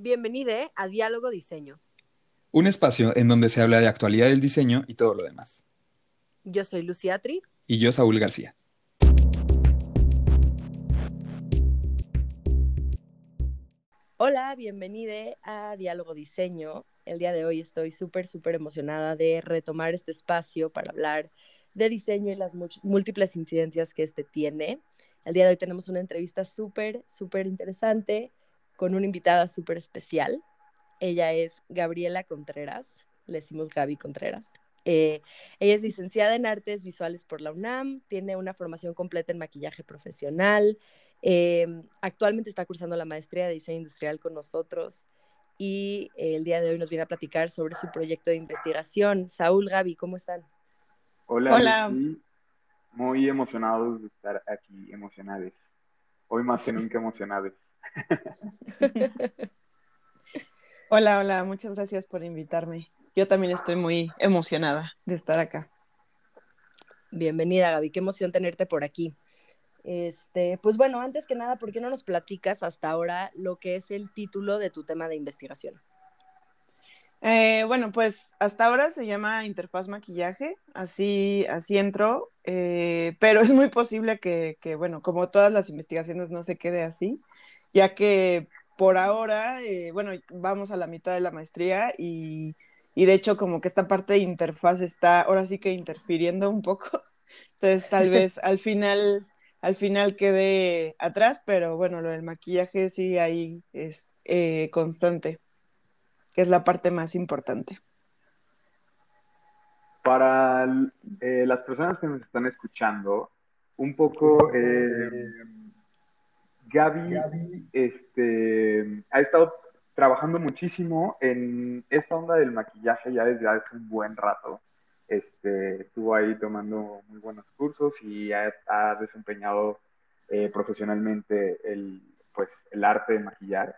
Bienvenido a Diálogo Diseño. Un espacio en donde se habla de actualidad del diseño y todo lo demás. Yo soy Lucía Tri. Y yo, Saúl García. Hola, bienvenida a Diálogo Diseño. El día de hoy estoy súper, súper emocionada de retomar este espacio para hablar de diseño y las múltiples incidencias que este tiene. El día de hoy tenemos una entrevista súper, súper interesante con una invitada súper especial. Ella es Gabriela Contreras, le decimos Gaby Contreras. Eh, ella es licenciada en artes visuales por la UNAM, tiene una formación completa en maquillaje profesional, eh, actualmente está cursando la maestría de diseño industrial con nosotros y eh, el día de hoy nos viene a platicar sobre su proyecto de investigación. Saúl, Gaby, ¿cómo están? Hola. Hola. Muy emocionados de estar aquí, emocionados. Hoy más que nunca emocionados. hola, hola, muchas gracias por invitarme. Yo también estoy muy emocionada de estar acá. Bienvenida, Gaby, qué emoción tenerte por aquí. Este, pues bueno, antes que nada, ¿por qué no nos platicas hasta ahora lo que es el título de tu tema de investigación? Eh, bueno, pues hasta ahora se llama interfaz maquillaje, así, así entró, eh, pero es muy posible que, que, bueno, como todas las investigaciones no se quede así ya que por ahora, eh, bueno, vamos a la mitad de la maestría y, de hecho como que esta parte de interfaz está ahora sí que interfiriendo un poco, entonces tal vez al final, al final quede atrás, pero bueno, lo del maquillaje sí ahí es eh, constante, que es la parte más importante. Para eh, las personas que nos están escuchando, un poco... Gaby, este, ha estado trabajando muchísimo en esta onda del maquillaje ya desde hace un buen rato. Este, estuvo ahí tomando muy buenos cursos y ha, desempeñado eh, profesionalmente el, pues, el arte de maquillar.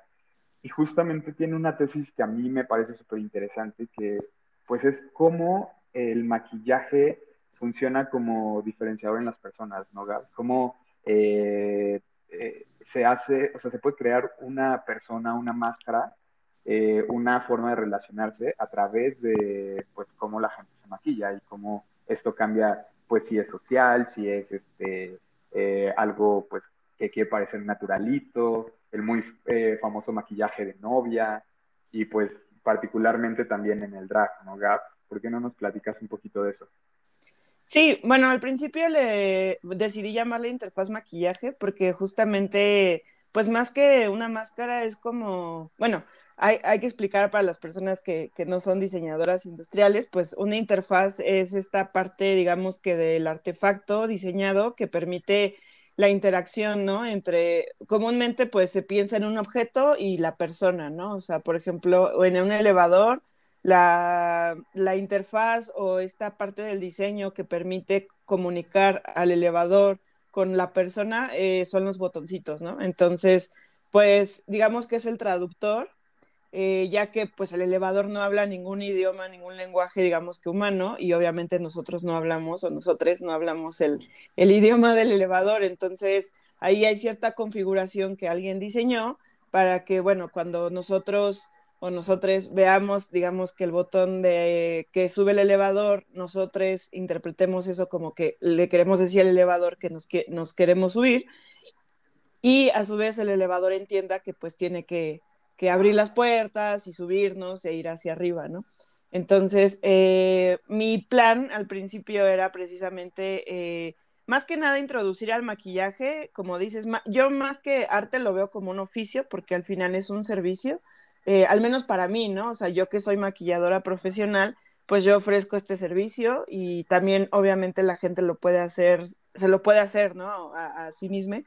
Y justamente tiene una tesis que a mí me parece súper interesante, que pues es cómo el maquillaje funciona como diferenciador en las personas, ¿no, Gab? Cómo eh, eh, se hace, o sea, se puede crear una persona, una máscara, eh, una forma de relacionarse a través de, pues, cómo la gente se maquilla y cómo esto cambia, pues, si es social, si es, este, eh, algo, pues, que quiere parecer naturalito, el muy eh, famoso maquillaje de novia y, pues, particularmente también en el drag, ¿no, Gap? ¿Por qué no nos platicas un poquito de eso? Sí, bueno, al principio le decidí llamarle interfaz maquillaje porque justamente, pues más que una máscara es como, bueno, hay, hay que explicar para las personas que, que, no son diseñadoras industriales, pues una interfaz es esta parte, digamos que del artefacto diseñado que permite la interacción, ¿no? Entre, comúnmente pues se piensa en un objeto y la persona, ¿no? O sea, por ejemplo, en un elevador la, interfaz o esta parte del diseño que permite comunicar al elevador con la persona eh, son los botoncitos, ¿no? Entonces, pues digamos que es el traductor, eh, ya que pues el elevador no habla ningún idioma, ningún lenguaje, digamos que humano, y obviamente nosotros no hablamos o nosotros no hablamos el, el idioma del elevador, entonces ahí hay cierta configuración que alguien diseñó para que, bueno, cuando nosotros o nosotros veamos, digamos, que el botón de que sube el elevador, nosotros interpretemos eso como que le queremos decir al elevador que nos, que nos queremos subir y a su vez el elevador entienda que pues tiene que, que abrir las puertas y subirnos e ir hacia arriba, ¿no? Entonces, eh, mi plan al principio era precisamente, eh, más que nada, introducir al maquillaje, como dices, yo más que arte lo veo como un oficio, porque al final es un servicio, eh, al menos para mí, ¿no? O sea, yo que soy maquilladora profesional, pues yo ofrezco este servicio y también obviamente la gente lo puede hacer, se lo puede hacer, ¿no? A, sí misma.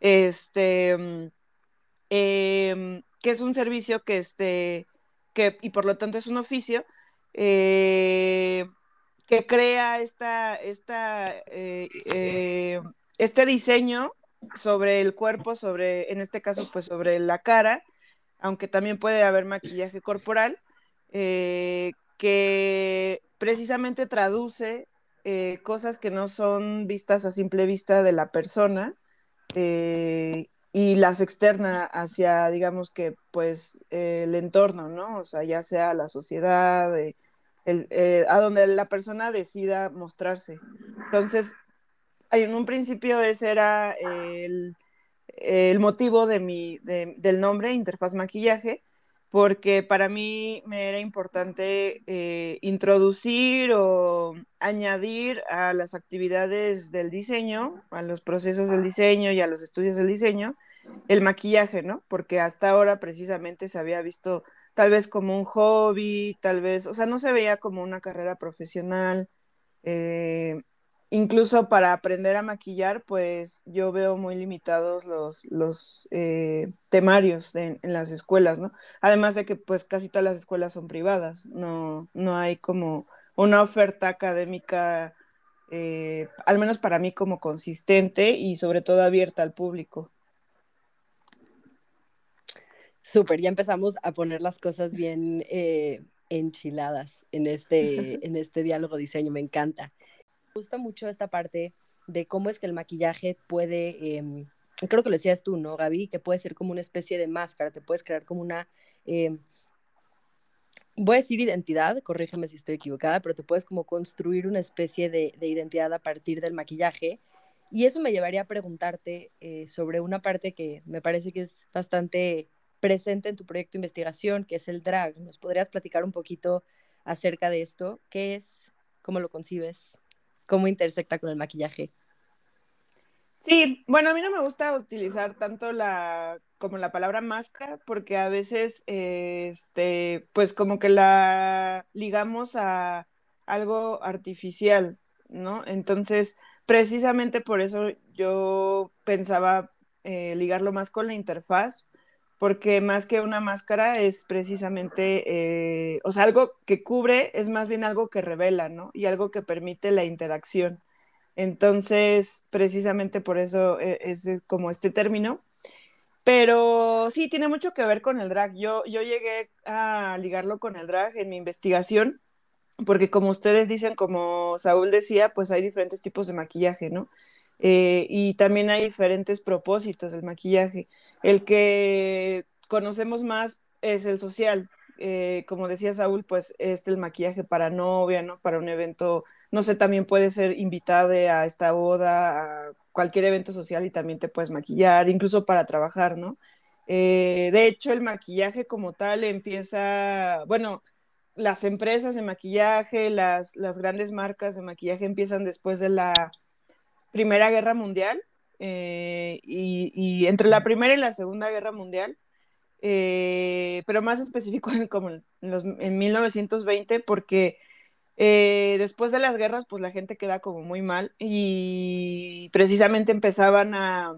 Este, mm, em, que es un servicio que, este, que, y por lo tanto es un oficio, eh, que crea esta, esta, eh, este diseño sobre el cuerpo, sobre, en este caso, pues sobre la cara, aunque también puede haber maquillaje corporal, eh, que precisamente traduce eh, cosas que no son vistas a simple vista de la persona, eh, y las externa hacia, digamos que, pues, el entorno, ¿no? O sea, ya sea la sociedad, eh, a donde la persona decida mostrarse. Entonces, en un principio ese era el, motivo de mi, del nombre, Interfaz Maquillaje, porque para mí me era importante eh, introducir o añadir a las actividades del diseño, a los procesos del diseño y a los estudios del diseño, el maquillaje, ¿no? Porque hasta ahora precisamente se había visto tal vez como un hobby, tal vez, o sea, no se veía como una carrera profesional. Eh, incluso para aprender a maquillar, pues yo veo muy limitados los, los eh, temarios en, las escuelas, ¿no? Además de que pues casi todas las escuelas son privadas, no, no hay como una oferta académica, eh, al menos para mí como consistente y sobre todo abierta al público. Súper, ya empezamos a poner las cosas bien eh, enchiladas en este, en este diálogo diseño, me encanta gusta mucho esta parte de cómo es que el maquillaje puede, em, creo que lo decías tú, ¿no, Gaby? Que puede ser como una especie de máscara, te puedes crear como una, em, voy a decir identidad, corrígeme si estoy equivocada, pero te puedes como construir una especie de, identidad a partir del maquillaje. Y eso me llevaría a preguntarte eh, sobre una parte que me parece que es bastante presente en tu proyecto de investigación, que es el drag. ¿Nos podrías platicar un poquito acerca de esto? ¿Qué es? ¿Cómo lo concibes? Cómo intersecta con el maquillaje. Sí, bueno, a mí no me gusta utilizar tanto la como la palabra máscara porque a veces este pues como que la ligamos a algo artificial, ¿no? Entonces, precisamente por eso yo pensaba eh, ligarlo más con la interfaz, porque más que una máscara es precisamente, eh, o sea, algo que cubre es más bien algo que revela, ¿no? Y algo que permite la interacción. Entonces, precisamente por eso eh, es, como este término. Pero sí, tiene mucho que ver con el drag. Yo, yo llegué a ligarlo con el drag en mi investigación, porque como ustedes dicen, como Saúl decía, pues hay diferentes tipos de maquillaje, ¿no? Eh, y también hay diferentes propósitos del maquillaje. El que conocemos más es el social. Eh, como decía Saúl, pues es el maquillaje para novia, ¿no? Para un evento, no sé, también puede ser invitada a esta boda, a cualquier evento social y también te puedes maquillar, incluso para trabajar, ¿no? Eh, de hecho, el maquillaje como tal empieza, bueno, las empresas de maquillaje, las grandes marcas de maquillaje empiezan después de la Primera Guerra Mundial eh, y, entre la Primera y la Segunda Guerra Mundial, eh, pero más específico en, como en, los, en 1920, porque eh, después de las guerras, pues la gente queda como muy mal y precisamente empezaban a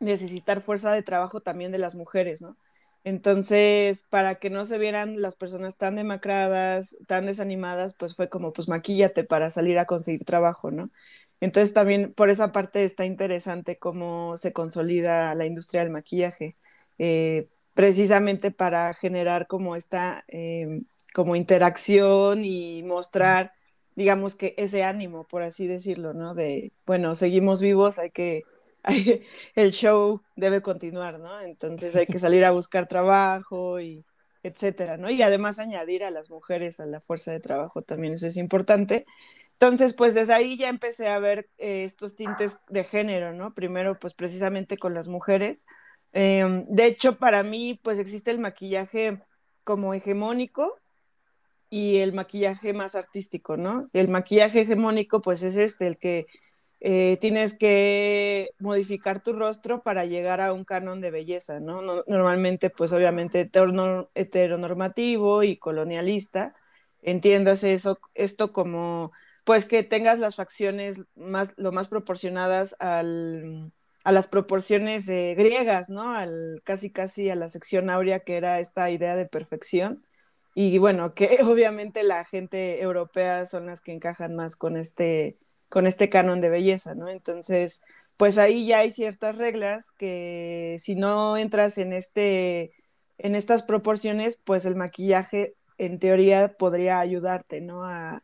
necesitar fuerza de trabajo también de las mujeres, ¿no? Entonces, para que no se vieran las personas tan demacradas, tan desanimadas, pues fue como, pues maquíllate para salir a conseguir trabajo, ¿no? Entonces también por esa parte está interesante cómo se consolida la industria del maquillaje, eh, precisamente para generar como esta em, como interacción y mostrar, digamos que ese ánimo, por así decirlo, ¿no? De, bueno, seguimos vivos, hay que, el show debe continuar, ¿no? Entonces hay que salir a buscar trabajo y etcétera, ¿no? Y además añadir a las mujeres a la fuerza de trabajo también, eso es importante. Entonces, pues desde ahí ya empecé a ver eh, estos tintes de género, ¿no? Primero, pues precisamente con las mujeres. Em, de hecho, para mí, pues existe el maquillaje como hegemónico y el maquillaje más artístico, ¿no? El maquillaje hegemónico, pues es este, el que eh, tienes que modificar tu rostro para llegar a un canon de belleza, ¿no? normalmente, pues obviamente heteronormativo y colonialista. Entiéndase eso, esto como pues que tengas las facciones más, lo más proporcionadas al, a las proporciones griegas, ¿no? Al, casi casi a la sección áurea que era esta idea de perfección. Y bueno, que obviamente la gente europea son las que encajan más con este, con este canon de belleza, ¿no? Entonces, pues ahí ya hay ciertas reglas que si no entras en este, en estas proporciones, pues el maquillaje en teoría podría ayudarte, ¿no? A,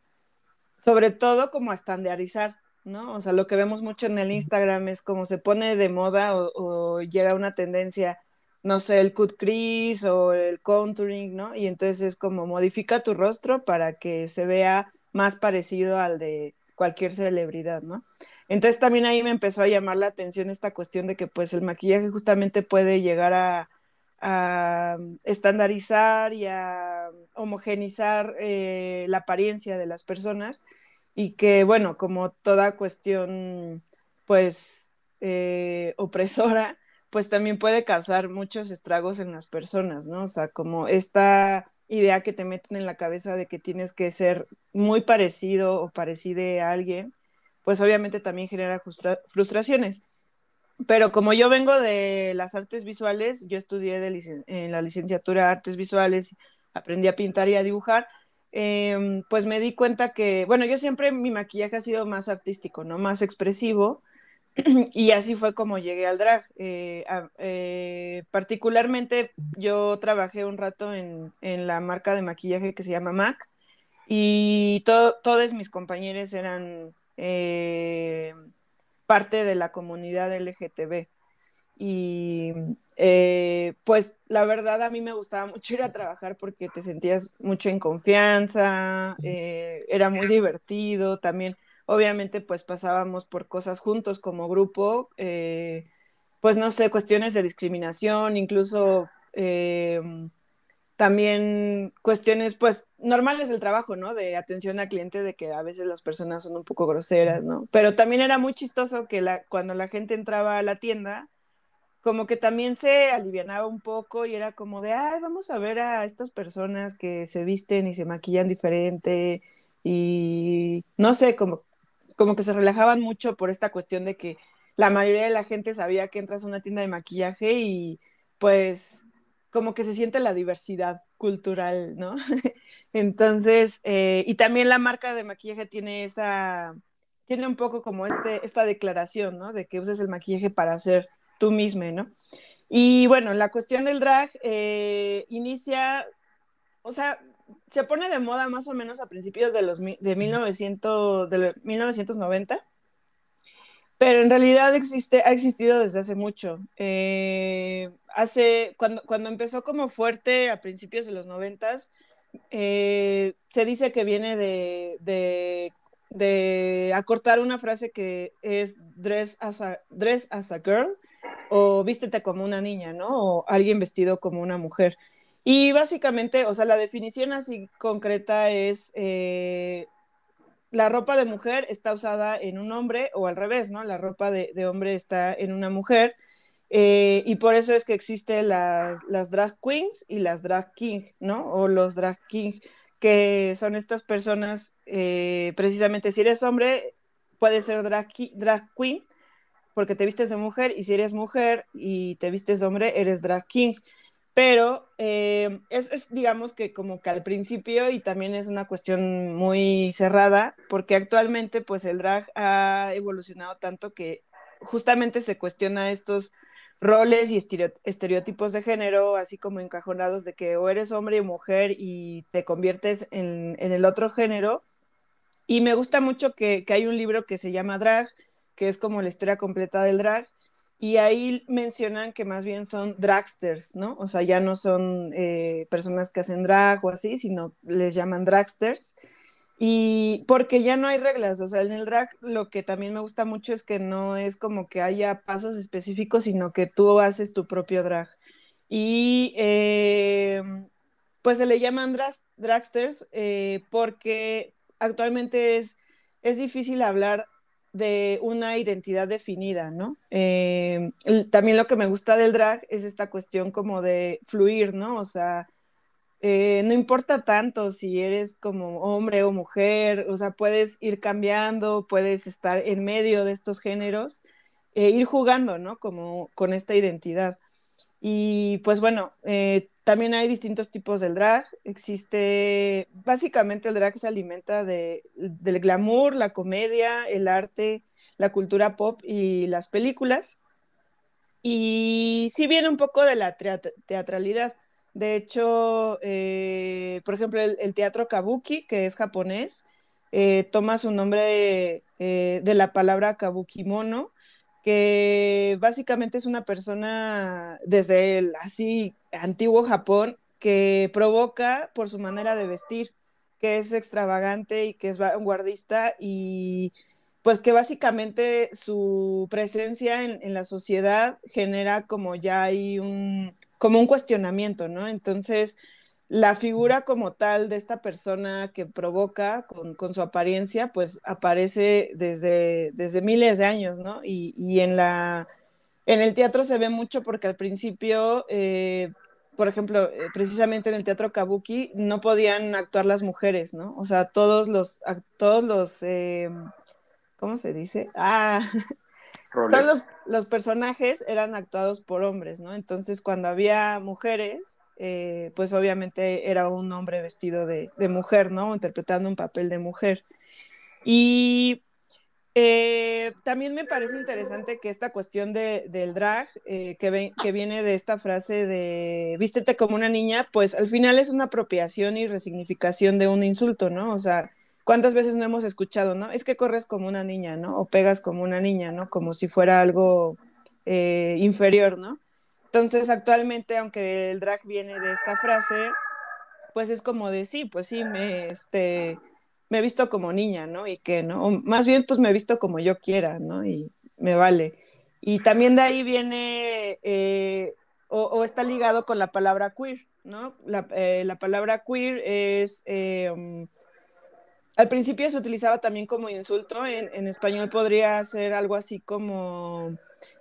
sobre todo como a estandarizar, ¿no? O sea, lo que vemos mucho en el Instagram es como se pone de moda o, o llega una tendencia, no sé, el cut crease o el contouring, ¿no? Y entonces es como modifica tu rostro para que se vea más parecido al de cualquier celebridad, ¿no? Entonces también ahí me empezó a llamar la atención esta cuestión de que pues el maquillaje justamente puede llegar a, a estandarizar y a homogenizar eh, la apariencia de las personas y que, bueno, como toda cuestión, pues, eh, opresora, pues también puede causar muchos estragos en las personas, ¿no? O sea, como esta idea que te meten en la cabeza de que tienes que ser muy parecido o parecide a alguien, pues obviamente también genera frustraciones. Pero como yo vengo de las artes visuales, yo estudié en la licenciatura de artes visuales, aprendí a pintar y a dibujar, eh, pues me di cuenta que, bueno, yo siempre mi maquillaje ha sido más artístico, ¿no? Más expresivo. y así fue como llegué al drag. Eh, eh, particularmente yo trabajé un rato en, la marca de maquillaje que se llama MAC y to todos mis compañeros eran eh, parte de la comunidad LGTB. Y eh, pues la verdad a mí me gustaba mucho ir a trabajar porque te sentías mucho en confianza, eh, era muy divertido también. Obviamente pues pasábamos por cosas juntos como grupo, eh, pues no sé, cuestiones de discriminación, incluso también cuestiones, pues, normales del trabajo, ¿no? De atención al cliente, de que a veces las personas son un poco groseras, ¿no? Pero también era muy chistoso que la, cuando la gente entraba a la tienda, como que también se alivianaba un poco y era como de, ay, vamos a ver a estas personas que se visten y se maquillan diferente y no sé, como, como que se relajaban mucho por esta cuestión de que la mayoría de la gente sabía que entras a una tienda de maquillaje y pues como que se siente la diversidad cultural, ¿no? Entonces, eh, y también la marca de maquillaje tiene esa, tiene un poco como este, esta declaración, ¿no? De que uses el maquillaje para ser tú mismo, ¿no? Y bueno, la cuestión del drag eh, inicia, o sea, se pone de moda más o menos a principios de los de 1900, de 1990 pero en realidad existe, ha existido desde hace mucho. Eh, hace, cuando, cuando empezó como fuerte a principios de los noventas, eh, se dice que viene de, de, de, acortar una frase que es dress as, a, dress as a girl o vístete como una niña, ¿no? O alguien vestido como una mujer. Y básicamente, o sea, la definición así concreta es eh, la ropa de mujer está usada en un hombre o al revés, ¿no? La ropa de, hombre está en una mujer. Eh, y por eso es que existen las, las, drag queens y las drag king, ¿no? O los drag king, que son estas personas, eh, precisamente si eres hombre, puedes ser drag, drag queen porque te vistes de mujer y si eres mujer y te vistes de hombre, eres drag king pero eh, es, digamos que como que al principio y también es una cuestión muy cerrada, porque actualmente pues el drag ha evolucionado tanto que justamente se cuestiona estos roles y estereotipos de género, así como encajonados de que o eres hombre o mujer y te conviertes en, el otro género. Y me gusta mucho que hay un libro que se llama Drag, que es como la historia completa del drag, y ahí mencionan que más bien son dragsters, ¿no? O sea, ya no son eh, personas que hacen drag o así, sino les llaman dragsters. Y porque ya no hay reglas, o sea, en el drag lo que también me gusta mucho es que no es como que haya pasos específicos, sino que tú haces tu propio drag. Y eh, pues se le llaman dragsters eh, porque actualmente es, es difícil hablar de una identidad definida, ¿no? Eh, también lo que me gusta del drag es esta cuestión como de fluir, ¿no? O sea, eh, no importa tanto si eres como hombre o mujer, o sea, puedes ir cambiando, puedes estar en medio de estos géneros, e ir jugando, ¿no? Como con esta identidad. Y pues bueno, eh, también hay distintos tipos del drag. Existe, básicamente el drag se alimenta de, del glamour, la comedia, el arte, la cultura pop y las películas. Y sí viene un poco de la teatralidad. De hecho, eh, por ejemplo, el, teatro kabuki, que es japonés, eh, toma su nombre de la palabra kabukimono, que básicamente es una persona desde el así antiguo Japón que provoca por su manera de vestir, que es extravagante y que es vanguardista y pues que básicamente su presencia en, en, la sociedad genera como ya hay un, como un cuestionamiento, ¿no? Entonces, la figura como tal de esta persona que provoca con, con su apariencia, pues aparece desde, desde miles de años, ¿no? Y, y, en, la, en el teatro se ve mucho porque al principio, eh, por ejemplo, eh, precisamente en el teatro kabuki no podían actuar las mujeres, ¿no? O sea, todos los, todos los, eh, ¿cómo se dice? Ah, todos los, los, personajes eran actuados por hombres, ¿no? Entonces, cuando había mujeres, eh, pues obviamente era un hombre vestido de, mujer, ¿no? Interpretando un papel de mujer. Y eh, también me parece interesante que esta cuestión de, del drag, eh, que, que, viene de esta frase de vístete como una niña, pues al final es una apropiación y resignificación de un insulto, ¿no? O sea, ¿cuántas veces no hemos escuchado, ¿no? Es que corres como una niña, ¿no? O pegas como una niña, ¿no? Como si fuera algo inferior, ¿no? Entonces, actualmente, aunque el drag viene de esta frase, pues es como de sí, pues sí, me, este, me he visto como niña, ¿no? Y que, ¿no? O más bien, pues me he visto como yo quiera, ¿no? Y me vale. Y también de ahí viene, eh, o, o, está ligado con la palabra queer, ¿no? La, eh, la palabra queer es, eh, um, al principio se utilizaba también como insulto, en, en español podría ser algo así como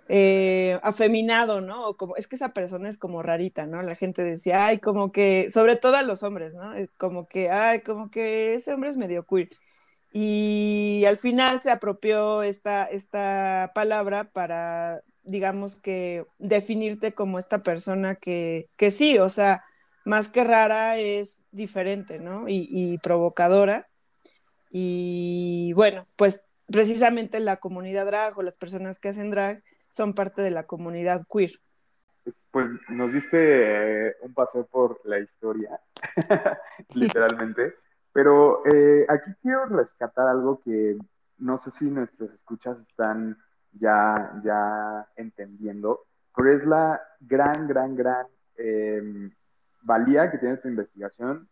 eh, afeminado, ¿no? O como, es que esa persona es como rarita, ¿no? La gente decía, ay, como que, sobre todo a los hombres, ¿no? Eh, como que, ay, como que ese hombre es medio queer. Y al final se apropió esta, esta palabra para, digamos que, definirte como esta persona que, que sí, o sea, más que rara es diferente, ¿no? Y, y provocadora. Y bueno, pues precisamente la comunidad drag o las personas que hacen drag son parte de la comunidad queer. Pues, nos diste eh, un paseo por la historia, literalmente, pero eh, aquí quiero rescatar algo que no sé si nuestros escuchas están ya, ya entendiendo, pero es la gran, gran, gran eh, valía que tiene tu investigación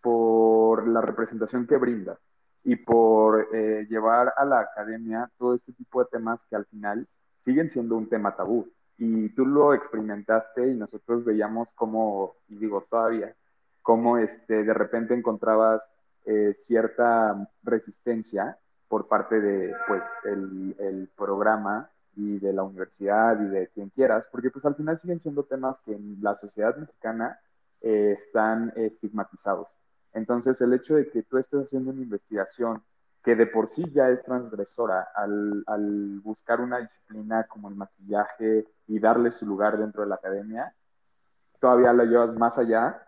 por la representación que brinda y por eh, llevar a la academia todo este tipo de temas que al final siguen siendo un tema tabú. Y tú lo experimentaste y nosotros veíamos cómo, y digo todavía, cómo este, de repente encontrabas eh, cierta resistencia por parte de pues, el, el, programa y de la universidad y de quien quieras, porque pues al final siguen siendo temas que en la sociedad mexicana eh, están estigmatizados. Entonces el hecho de que tú estés haciendo una investigación que de por sí ya es transgresora al, buscar una disciplina como el maquillaje y darle su lugar dentro de la academia, todavía lo llevas más allá,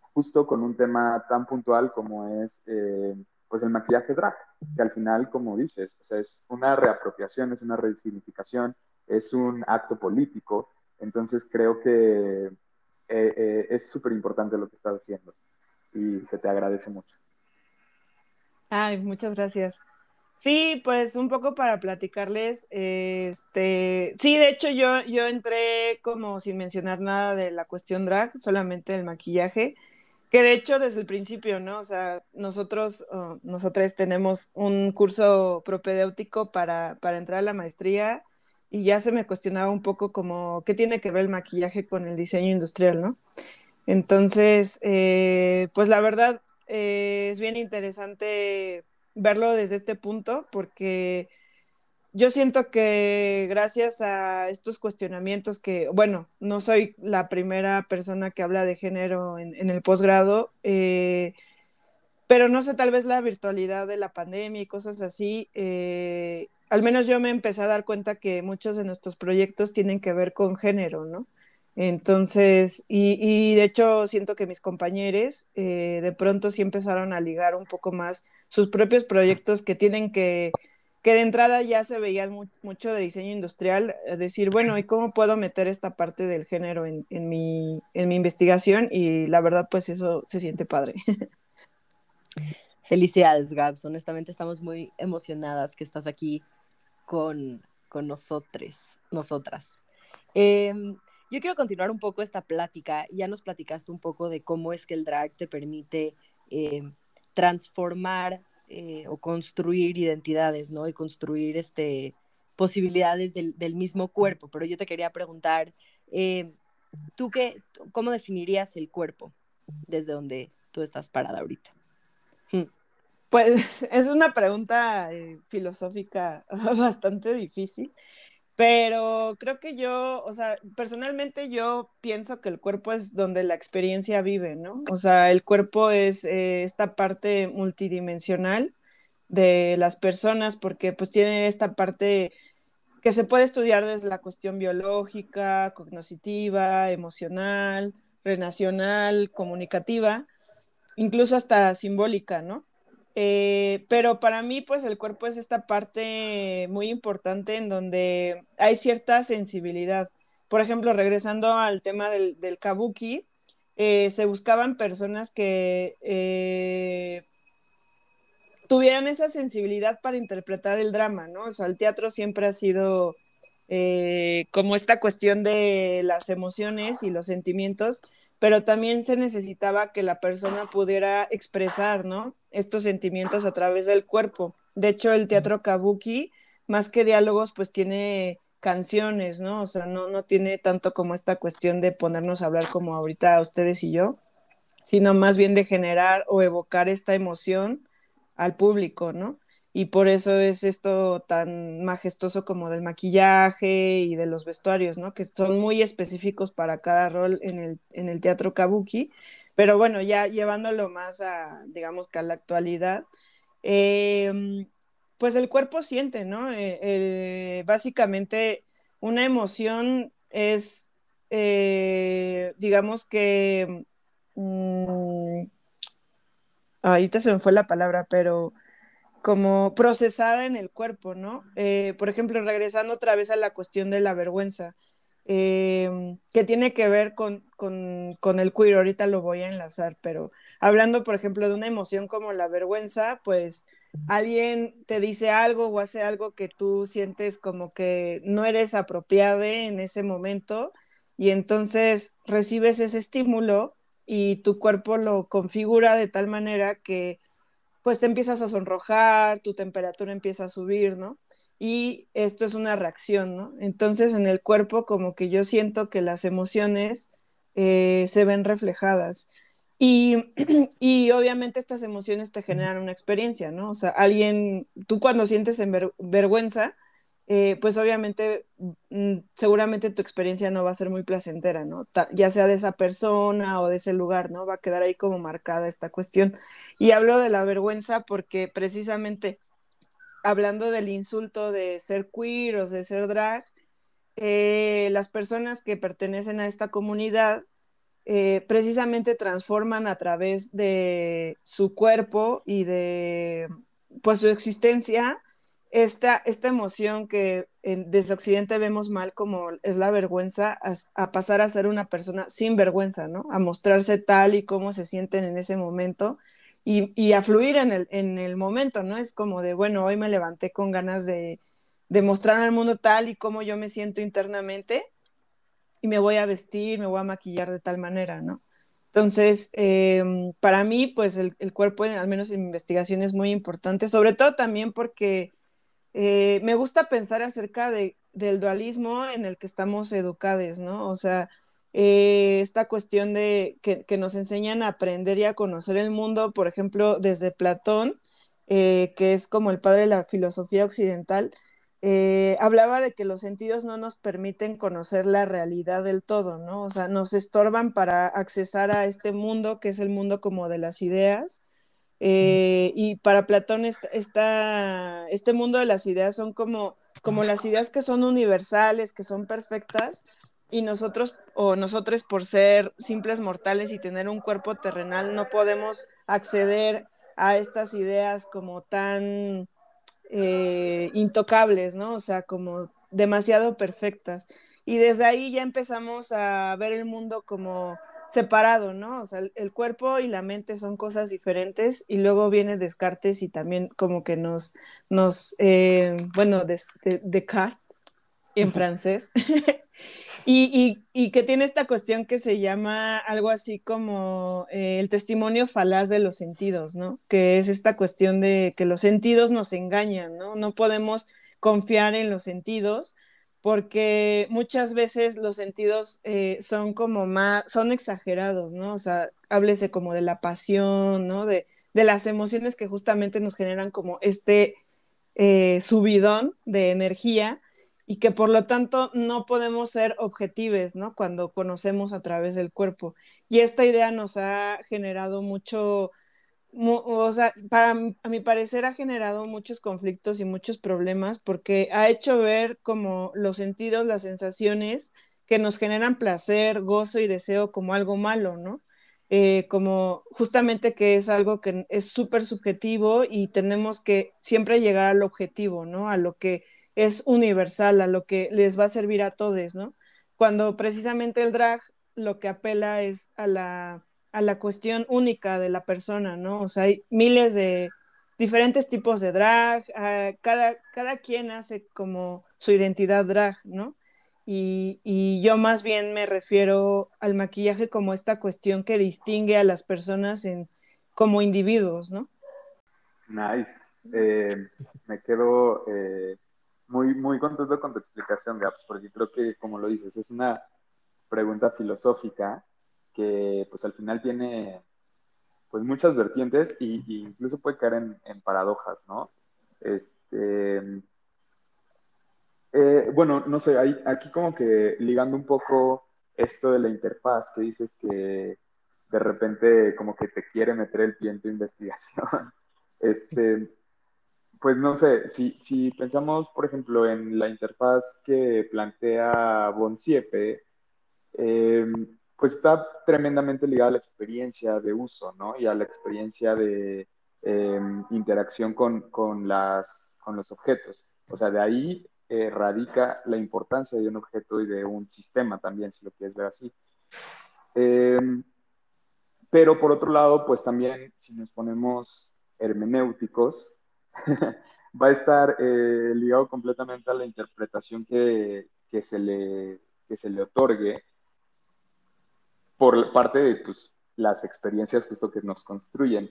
justo con un tema tan puntual como es eh, pues el maquillaje drag, que al final, como dices, o sea, es una reapropiación, es una resignificación, es un acto político, entonces creo que eh, eh, es súper importante lo que estás haciendo y se te agradece mucho. Ay, muchas gracias. Sí, pues un poco para platicarles, este, sí, de hecho yo, yo entré como sin mencionar nada de la cuestión drag, solamente el maquillaje, que de hecho desde el principio, ¿no? O sea, nosotros, nosotros tenemos un curso propedéutico para, para entrar a la maestría y ya se me cuestionaba un poco como qué tiene que ver el maquillaje con el diseño industrial, ¿no? Entonces, eh, pues la verdad, eh, es bien interesante verlo desde este punto porque yo siento que gracias a estos cuestionamientos que, bueno, no soy la primera persona que habla de género en, el posgrado, eh, pero no sé, tal vez la virtualidad de la pandemia y cosas así, eh, al menos yo me empecé a dar cuenta que muchos de nuestros proyectos tienen que ver con género, ¿no? Entonces, y, de hecho siento que mis compañeros eh, de pronto sí empezaron a ligar un poco más sus propios proyectos que tienen que, que de entrada ya se veían mu mucho de diseño industrial, decir, bueno, ¿y cómo puedo meter esta parte del género en, en, mi, en mi investigación? Y la verdad, pues eso se siente padre. Felicidades, Gabs. Honestamente estamos muy emocionadas que estás aquí con, con nosotros, nosotras. Em, yo quiero continuar un poco esta plática. Ya nos platicaste un poco de cómo es que el drag te permite em, transformar eh, o construir identidades, ¿no? Y construir este, posibilidades del, mismo cuerpo. Pero yo te quería preguntar, em, ¿tú qué, cómo definirías el cuerpo desde donde tú estás parada ahorita? Hmm. Pues es una pregunta eh, filosófica bastante difícil, pero creo que yo, o sea, personalmente yo pienso que el cuerpo es donde la experiencia vive, ¿no? O sea, el cuerpo es eh, esta parte multidimensional de las personas porque pues tiene esta parte que se puede estudiar desde la cuestión biológica, cognitiva, emocional, renacional, comunicativa, incluso hasta simbólica, ¿no? Eh, pero para mí, pues el cuerpo es esta parte muy importante en donde hay cierta sensibilidad. Por ejemplo, regresando al tema del, kabuki, eh, se buscaban personas que eh, tuvieran esa sensibilidad para interpretar el drama, ¿no? O sea, el teatro siempre ha sido como esta cuestión de las emociones y los sentimientos, pero también se necesitaba que la persona pudiera expresar, ¿no? Estos sentimientos a través del cuerpo. De hecho, el teatro kabuki, más que diálogos, pues tiene canciones, ¿no? O sea, no, no tiene tanto como esta cuestión de ponernos a hablar como ahorita ustedes y yo, sino más bien de generar o evocar esta emoción al público, ¿no? Y por eso es esto tan majestuoso como del maquillaje y de los vestuarios, ¿no? Que son muy específicos para cada rol en el, en el teatro kabuki, pero bueno, ya llevándolo más a, digamos que a la actualidad, em, pues el cuerpo siente, ¿no? Eh, básicamente una emoción es, eh, digamos que, mm, ahorita se me fue la palabra, pero como procesada en el cuerpo, ¿no? Eh, por ejemplo, regresando otra vez a la cuestión de la vergüenza, eh, que tiene que ver con, con, el queer, ahorita lo voy a enlazar, pero hablando, por ejemplo, de una emoción como la vergüenza, pues alguien te dice algo o hace algo que tú sientes como que no eres apropiado en ese momento y entonces recibes ese estímulo y tu cuerpo lo configura de tal manera que pues te empiezas a sonrojar, tu temperatura empieza a subir, ¿no? Y esto es una reacción, ¿no? Entonces en el cuerpo como que yo siento que las emociones eh, se ven reflejadas. Y, y, obviamente estas emociones te generan una experiencia, ¿no? O sea, alguien, tú cuando sientes en vergüenza, eh, pues obviamente mm, seguramente tu experiencia no va a ser muy placentera, ¿no? ya sea de esa persona o de ese lugar, ¿no? Va a quedar ahí como marcada esta cuestión. Y hablo de la vergüenza porque precisamente hablando del insulto de ser queer o de ser drag, eh, las personas que pertenecen a esta comunidad eh, precisamente transforman a través de su cuerpo y de pues su existencia esta, esta emoción que desde Occidente vemos mal como es la vergüenza, a, pasar a ser una persona sin vergüenza, ¿no? A mostrarse tal y como se sienten en ese momento y, a fluir en el, en el momento, ¿no? Es como de, bueno, hoy me levanté con ganas de, de mostrar al mundo tal y como yo me siento internamente y me voy a vestir, me voy a maquillar de tal manera, ¿no? Entonces, em, para mí, pues el, el, cuerpo, al menos en mi investigación, es muy importante, sobre todo también porque eh, me gusta pensar acerca de, del dualismo en el que estamos educados, ¿no? O sea, eh, esta cuestión de que, nos enseñan a aprender y a conocer el mundo, por ejemplo, desde Platón, eh, que es como el padre de la filosofía occidental, hablaba de que los sentidos no nos permiten conocer la realidad del todo, ¿no? O sea, nos estorban para accesar a este mundo que es el mundo como de las ideas eh, y para Platón esta, este mundo de las ideas son como, como las ideas que son universales, que son perfectas, y nosotros o nosotros por ser simples mortales y tener un cuerpo terrenal no podemos acceder a estas ideas como tan eh, intocables, ¿no? O sea, como demasiado perfectas. Y desde ahí ya empezamos a ver el mundo como separado, ¿no? O sea, el, cuerpo y la mente son cosas diferentes y luego viene Descartes y también como que nos, nos eh, bueno, Descartes en francés, y, que tiene esta cuestión que se llama algo así como eh, el testimonio falaz de los sentidos, ¿no? Que es esta cuestión de que los sentidos nos engañan, ¿no? No podemos confiar en los sentidos porque muchas veces los sentidos eh, son como más, son exagerados, ¿no? O sea, háblese como de la pasión, ¿no? De, las emociones que justamente nos generan como este eh, subidón de energía y que por lo tanto no podemos ser objetivos, ¿no? Cuando conocemos a través del cuerpo. Y esta idea nos ha generado mucho, o sea, para, a mi parecer ha generado muchos conflictos y muchos problemas porque ha hecho ver como los sentidos, las sensaciones que nos generan placer, gozo y deseo como algo malo, ¿no? Eh, como justamente que es algo que es súper subjetivo y tenemos que siempre llegar al objetivo, ¿no? A lo que es universal, a lo que les va a servir a todos, ¿no? Cuando precisamente el drag lo que apela es a la a la cuestión única de la persona, ¿no? O sea, hay miles de diferentes tipos de drag, ah, cada, cada quien hace como su identidad drag, ¿no? Y, yo más bien me refiero al maquillaje como esta cuestión que distingue a las personas en, como individuos, ¿no? Nice. Eh, me quedo eh, muy, muy contento con tu explicación, Gaps, porque creo que, como lo dices, es una pregunta filosófica que pues al final tiene pues muchas vertientes y, incluso puede caer en, paradojas, ¿no? Este, eh, bueno, no sé, aquí como que ligando un poco esto de la interfaz, que dices que de repente como que te quiere meter el pie en tu investigación. Este, pues no sé, si, si pensamos, por ejemplo, en la interfaz que plantea Bonsiepe, eh, pues está tremendamente ligada a la experiencia de uso, ¿no? Y a la experiencia de em, interacción con, las, con los objetos. O sea, de ahí eh, radica la importancia de un objeto y de un sistema también, si lo quieres ver así. Em, pero por otro lado, pues también si nos ponemos hermenéuticos, va a estar eh, ligado completamente a la interpretación que, se, le, que se le otorgue por parte de pues, las experiencias justo que nos construyen.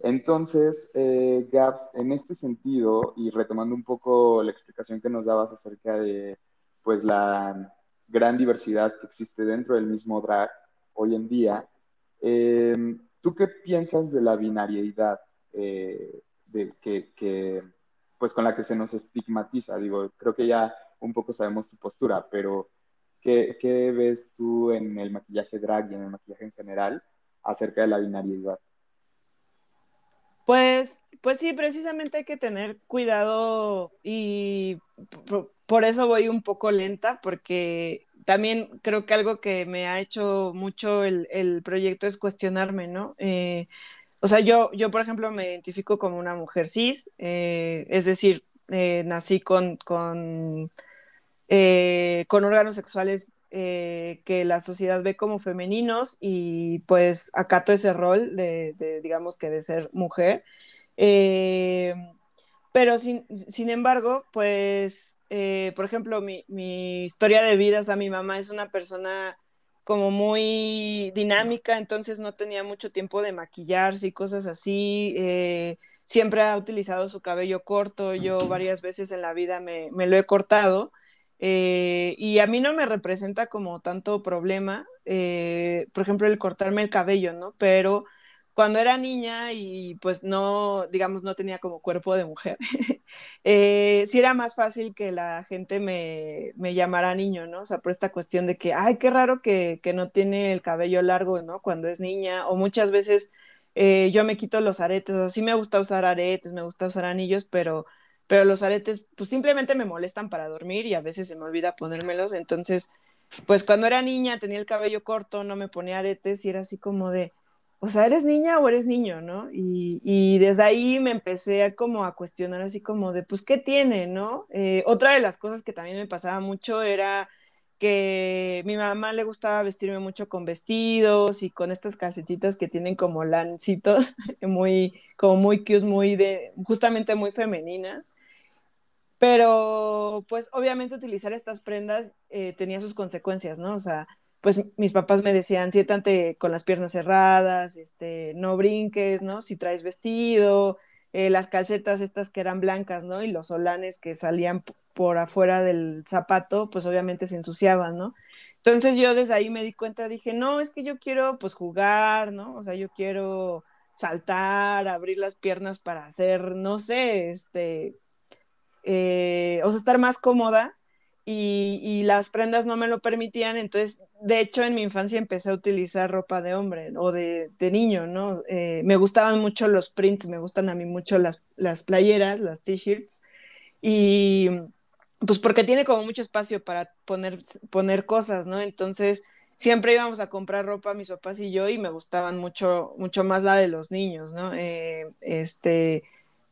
Entonces, eh, Gaps, en este sentido, y retomando un poco la explicación que nos dabas acerca de pues, la gran diversidad que existe dentro del mismo drag hoy en día, em, ¿tú qué piensas de la binariedad eh, de, que, pues, con la que se nos estigmatiza? Digo, creo que ya un poco sabemos tu postura, pero ¿Qué, ves tú en el maquillaje drag y en el maquillaje en general acerca de la binariedad? Pues, pues sí, precisamente hay que tener cuidado y por, eso voy un poco lenta, porque también creo que algo que me ha hecho mucho el, proyecto es cuestionarme, ¿no? Eh, o sea, yo, yo, por ejemplo, me identifico como una mujer cis, eh, es decir, eh, nací con, con eh, con órganos sexuales eh, que la sociedad ve como femeninos y pues acato ese rol de, digamos que de ser mujer. Eh, pero sin, sin, embargo, pues, por ejemplo, mi, mi, historia de vida, o sea, mi mamá es una persona como muy dinámica, entonces no tenía mucho tiempo de maquillarse y cosas así. siempre ha utilizado su cabello corto, yo varias veces en la vida me, me lo he cortado. Eh, y a mí no me representa como tanto problema, eh, por ejemplo, el cortarme el cabello, ¿no? Pero cuando era niña y pues no, digamos, no tenía como cuerpo de mujer, eh, sí era más fácil que la gente me, me, llamara niño, ¿no? O sea, por esta cuestión de que, ay, qué raro que, que no tiene el cabello largo, ¿no? Cuando es niña, o muchas veces yo me quito los aretes, o sí me gusta usar aretes, me gusta usar anillos, pero pero los aretes pues simplemente me molestan para dormir y a veces se me olvida ponérmelos, entonces pues cuando era niña tenía el cabello corto, no me ponía aretes y era así como de, o sea, ¿eres niña o eres niño, no? Y, y desde ahí me empecé a como a cuestionar así como de, pues, ¿qué tiene, no? Eh, otra de las cosas que también me pasaba mucho era que mi mamá le gustaba vestirme mucho con vestidos y con estas calcetitas que tienen como lancitos, muy, como muy cute, muy de, justamente muy femeninas. Pero, pues, obviamente utilizar estas prendas eh, tenía sus consecuencias, ¿no? O sea, pues mis papás me decían, siéntate con las piernas cerradas, este, no brinques, ¿no? Si traes vestido, eh, las calcetas estas que eran blancas, ¿no? Y los solanes que salían por afuera del zapato, pues obviamente se ensuciaban, ¿no? Entonces yo desde ahí me di cuenta, dije, no, es que yo quiero pues jugar, ¿no? O sea, yo quiero saltar, abrir las piernas para hacer, no sé, este, eh, o sea, estar más cómoda y, las prendas no me lo permitían, entonces, de hecho, en mi infancia empecé a utilizar ropa de hombre o de, niño, ¿no? Eh, me gustaban mucho los prints, me gustan a mí mucho las, las playeras, las t-shirts, y pues porque tiene como mucho espacio para poner, poner cosas, ¿no? Entonces, siempre íbamos a comprar ropa mis papás y yo y me gustaban mucho, mucho más la de los niños, ¿no? Eh, este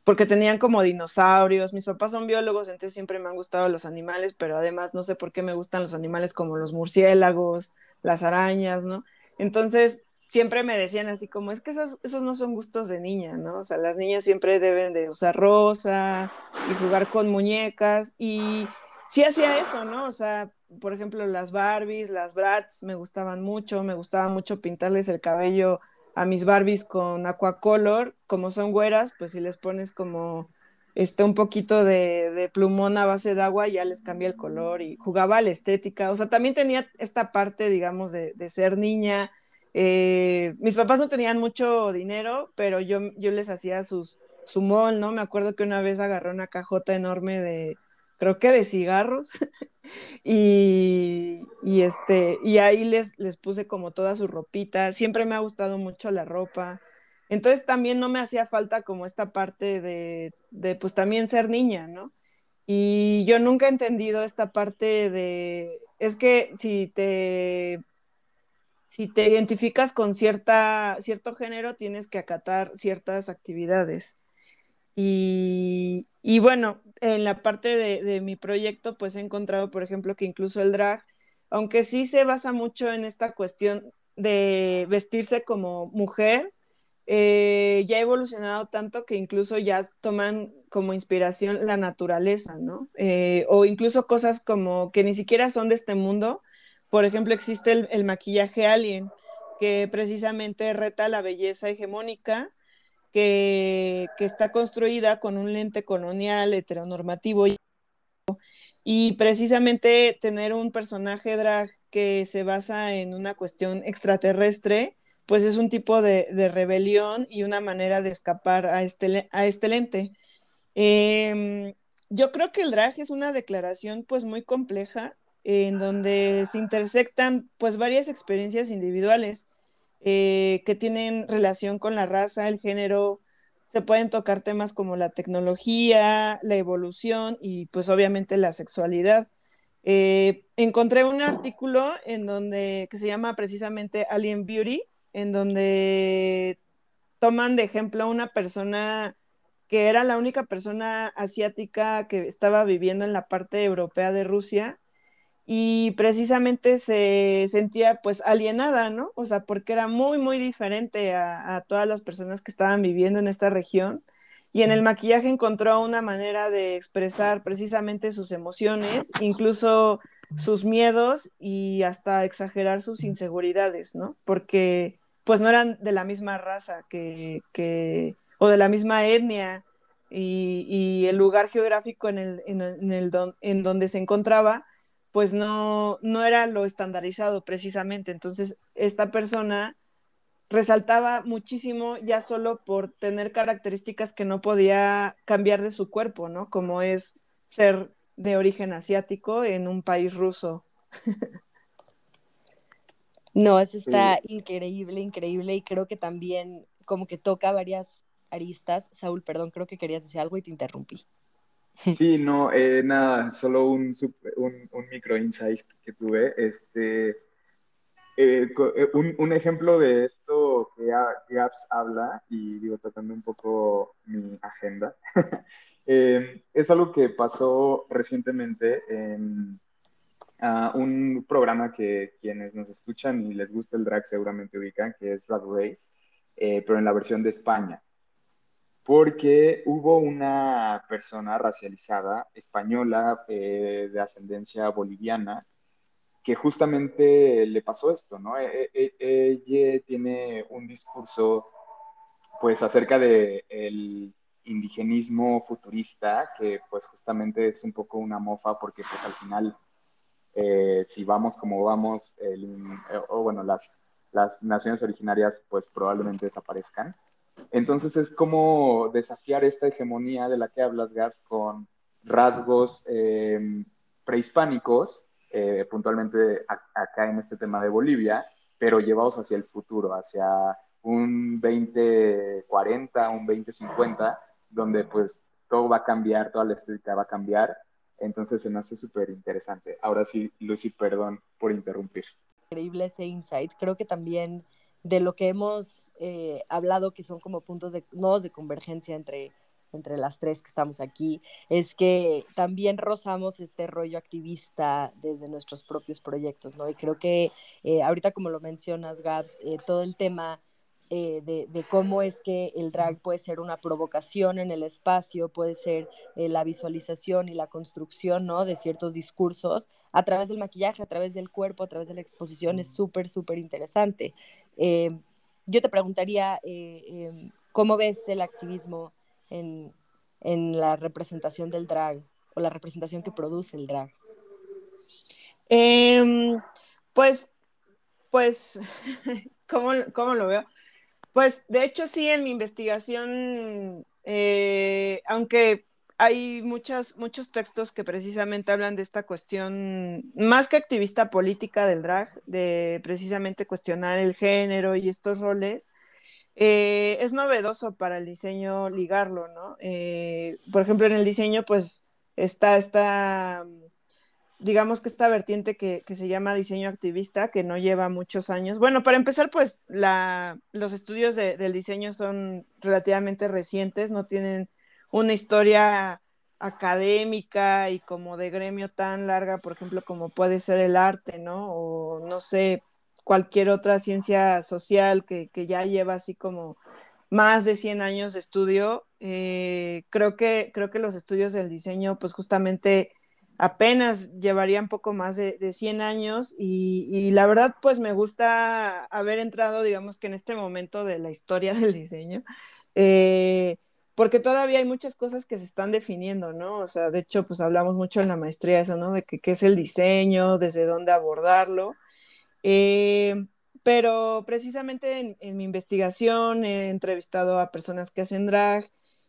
porque tenían como dinosaurios. Mis papás son biólogos, entonces siempre me han gustado los animales, pero además no sé por qué me gustan los animales como los murciélagos, las arañas, ¿no? Entonces siempre me decían así como, es que esos, esos no son gustos de niña, ¿no? O sea, las niñas siempre deben de usar rosa y jugar con muñecas y sí hacía eso, ¿no? O sea, por ejemplo, las Barbies, las Bratz me gustaban mucho, me gustaba mucho pintarles el cabello a mis Barbies con Aquacolor, como son güeras, pues si les pones como este, un poquito de, plumón a base de agua, ya les cambia el color y jugaba a la estética. O sea, también tenía esta parte, digamos, de, ser niña. Eh, mis papás no tenían mucho dinero, pero yo, yo les hacía sus, su mall, ¿no? Me acuerdo que una vez agarré una cajota enorme de, creo que de cigarros, y, este, y ahí les, les puse como toda su ropita, siempre me ha gustado mucho la ropa, entonces también no me hacía falta como esta parte de, de pues también ser niña, ¿no? Y yo nunca he entendido esta parte de, es que si te, si te identificas con cierta, cierto género, tienes que acatar ciertas actividades. Y, bueno, en la parte de, mi proyecto, pues he encontrado, por ejemplo, que incluso el drag, aunque sí se basa mucho en esta cuestión de vestirse como mujer, eh, ya ha evolucionado tanto que incluso ya toman como inspiración la naturaleza, ¿no? Eh, o incluso cosas como que ni siquiera son de este mundo. Por ejemplo, existe el, el maquillaje alien, que precisamente reta la belleza hegemónica que, está construida con un lente colonial heteronormativo y precisamente tener un personaje drag que se basa en una cuestión extraterrestre, pues es un tipo de, rebelión y una manera de escapar a este, a este lente. Em, yo creo que el drag es una declaración pues muy compleja en donde se intersectan pues varias experiencias individuales. Eh, que tienen relación con la raza, el género, se pueden tocar temas como la tecnología, la evolución y pues obviamente la sexualidad. Eh, encontré un artículo en donde, que se llama precisamente Alien Beauty, en donde toman de ejemplo una persona que era la única persona asiática que estaba viviendo en la parte europea de Rusia y precisamente se sentía pues alienada, ¿no? O sea, porque era muy, muy diferente a, todas las personas que estaban viviendo en esta región. Y en el maquillaje encontró una manera de expresar precisamente sus emociones, incluso sus miedos y hasta exagerar sus inseguridades, ¿no? Porque pues no eran de la misma raza que, que o de la misma etnia y, el lugar geográfico en, el, en, el en donde se encontraba, pues no, no era lo estandarizado precisamente. Entonces, esta persona resaltaba muchísimo ya solo por tener características que no podía cambiar de su cuerpo, ¿no? Como es ser de origen asiático en un país ruso. No, eso está increíble, increíble y creo que también como que toca varias aristas. Saúl, perdón, creo que querías decir algo y te interrumpí. Sí, no, eh, nada, solo un, micro insight que tuve. Este, eh, eh, un, ejemplo de esto que Gaps habla, y digo, tratando un poco mi agenda, es algo que pasó recientemente en, un programa que quienes nos escuchan y les gusta el drag seguramente ubican, que es Drag Race, eh, pero en la versión de España. Porque hubo una persona racializada española eh, de ascendencia boliviana que justamente le pasó esto, ¿no? E, e, e, ella tiene un discurso pues acerca de el indigenismo futurista, que pues justamente es un poco una mofa porque pues al final, eh, si vamos como vamos, el, o bueno, las, las naciones originarias pues probablemente desaparezcan. Entonces es como desafiar esta hegemonía de la que hablas, Gas, con rasgos eh, prehispánicos, eh, puntualmente acá en este tema de Bolivia, pero llevados hacia el futuro, hacia un 2040, un 2050, donde pues todo va a cambiar, toda la estética va a cambiar. Entonces se me hace súper interesante. Ahora sí, Lucy, perdón por interrumpir. Increíble ese insight. Creo que también de lo que hemos eh, hablado, que son como puntos de nodos de convergencia entre, entre las tres que estamos aquí, es que también rozamos este rollo activista desde nuestros propios proyectos, ¿no? Y creo que eh, ahorita, como lo mencionas, Gabs, eh, todo el tema eh, de, cómo es que el drag puede ser una provocación en el espacio, puede ser eh, la visualización y la construcción ¿no? de ciertos discursos a través del maquillaje, a través del cuerpo, a través de la exposición, es súper, súper interesante. Eh, yo te preguntaría, em, ¿cómo ves el activismo en, en la representación del drag o la representación que produce el drag? Em, pues, pues, ¿cómo, ¿cómo, lo veo? Pues de hecho sí, en mi investigación, eh, aunque hay muchos, muchos textos que precisamente hablan de esta cuestión, más que activista política del drag, de precisamente cuestionar el género y estos roles, eh, es novedoso para el diseño ligarlo, ¿no? Eh, por ejemplo, en el diseño, pues está esta digamos que esta vertiente que, se llama diseño activista, que no lleva muchos años. Bueno, para empezar, pues la, los estudios del diseño son relativamente recientes, no tienen una historia académica y como de gremio tan larga, por ejemplo, como puede ser el arte, ¿no? O no sé, cualquier otra ciencia social que, ya lleva así como más de 100 años de estudio. Eh, creo, que, creo que los estudios del diseño, pues justamente apenas llevaría un poco más de, de 100 años y, la verdad pues me gusta haber entrado digamos que en este momento de la historia del diseño eh, porque todavía hay muchas cosas que se están definiendo, ¿no? O sea, de hecho pues hablamos mucho en la maestría eso, ¿no? De qué es el diseño, desde dónde abordarlo. Eh, pero precisamente en mi investigación he entrevistado a personas que hacen drag,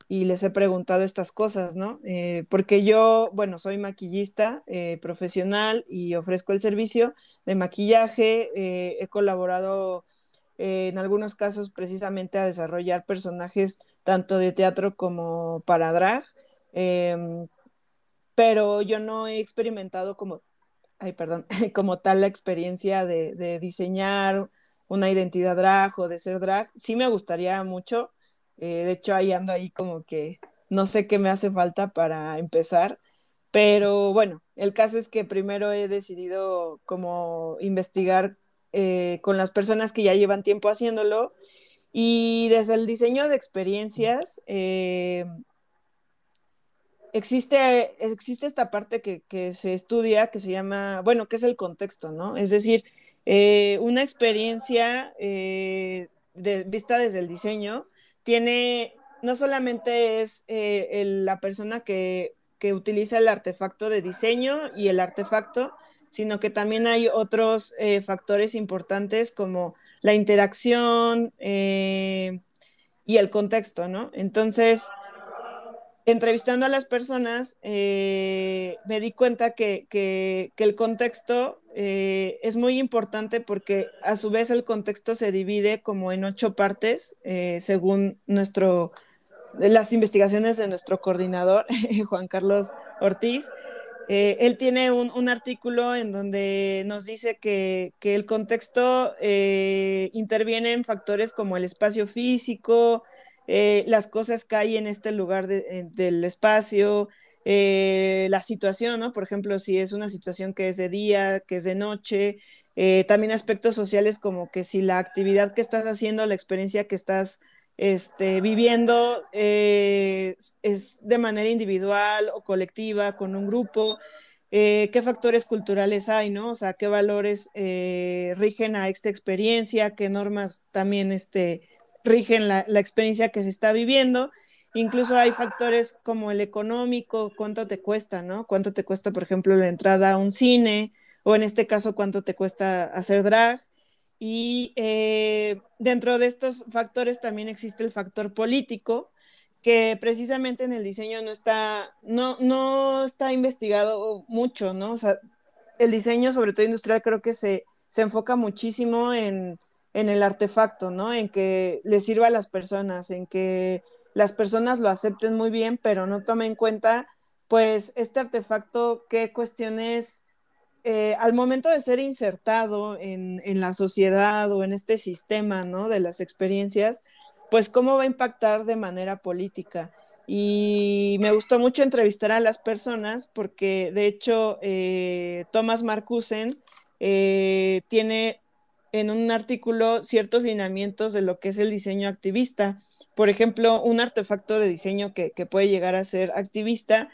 y les he preguntado estas cosas, ¿no? Eh, porque yo, bueno, soy maquillista eh, profesional y ofrezco el servicio de maquillaje, eh, he colaborado en algunos casos precisamente a desarrollar personajes tanto de teatro como para drag, em, pero yo no he experimentado como, ay, perdón, como tal la experiencia de, de diseñar una identidad drag o de ser drag. Sí me gustaría mucho, eh, de hecho, ahí ando ahí como que no sé qué me hace falta para empezar. Pero bueno, el caso es que primero he decidido como investigar eh, con las personas que ya llevan tiempo haciéndolo y desde el diseño de experiencias eh, existe, existe esta parte que, que, se estudia que se llama, bueno, que es el contexto, ¿no? Es decir, una experiencia vista desde el diseño tiene, no solamente es eh, la persona que, utiliza el artefacto de diseño y el artefacto, sino que también hay otros eh, factores importantes como la interacción eh, y el contexto, ¿no? Entonces, entrevistando a las personas, me di cuenta que, el contexto es muy importante porque a su vez el contexto se divide como en ocho partes, eh, según nuestro, las investigaciones de nuestro coordinador, Juan Carlos Ortiz. Eh, él tiene un, artículo en donde nos dice que, el contexto eh, interviene en factores como el espacio físico, las cosas que hay en este lugar del espacio, eh, la situación, ¿no? Por ejemplo, si es una situación que es de día, que es de noche, eh, también aspectos sociales como que si la actividad que estás haciendo, la experiencia que estás este, viviendo eh, es de manera individual o colectiva, con un grupo, qué factores culturales hay, ¿no? O sea, qué valores rigen a esta experiencia, qué normas también este, rigen la, la experiencia que se está viviendo Incluso hay factores como el económico, cuánto te cuesta, ¿no? Cuánto te cuesta, por ejemplo, la entrada a un cine, o en este caso, cuánto te cuesta hacer drag. Y eh, dentro de estos factores también existe el factor político, que precisamente en el diseño no está, no, no está investigado mucho, ¿no? O sea, el diseño, sobre todo industrial, creo que se, se enfoca muchísimo en, en el artefacto, ¿no? En que le sirva a las personas, en que las personas lo acepten muy bien, pero no tomen en cuenta, pues, este artefacto, qué cuestiones, eh, al momento de ser insertado en, en, la sociedad o en este sistema, ¿no? De las experiencias, pues, cómo va a impactar de manera política. Y me gustó mucho entrevistar a las personas porque, de hecho, eh, Thomas Marcusen eh, tiene en un artículo ciertos lineamientos de lo que es el diseño activista por ejemplo, un artefacto de diseño que, puede llegar a ser activista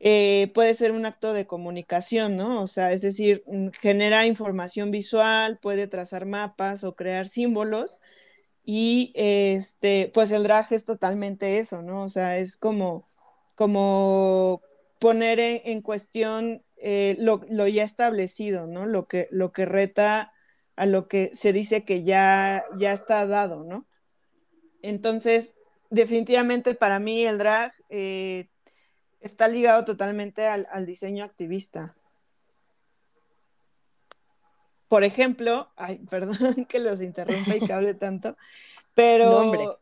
eh, puede ser un acto de comunicación, ¿no? O sea, es decir, mm, genera información visual, puede trazar mapas o crear símbolos y este, pues el drag es totalmente eso, ¿no? O sea, es como, como poner en, cuestión eh, lo, lo, ya establecido, ¿no? Lo que, lo que reta a lo que se dice que ya, ya está dado, ¿no? Entonces, definitivamente para mí el drag eh, está ligado totalmente al, diseño activista. Por ejemplo, ay, perdón que los interrumpa y que hable tanto, pero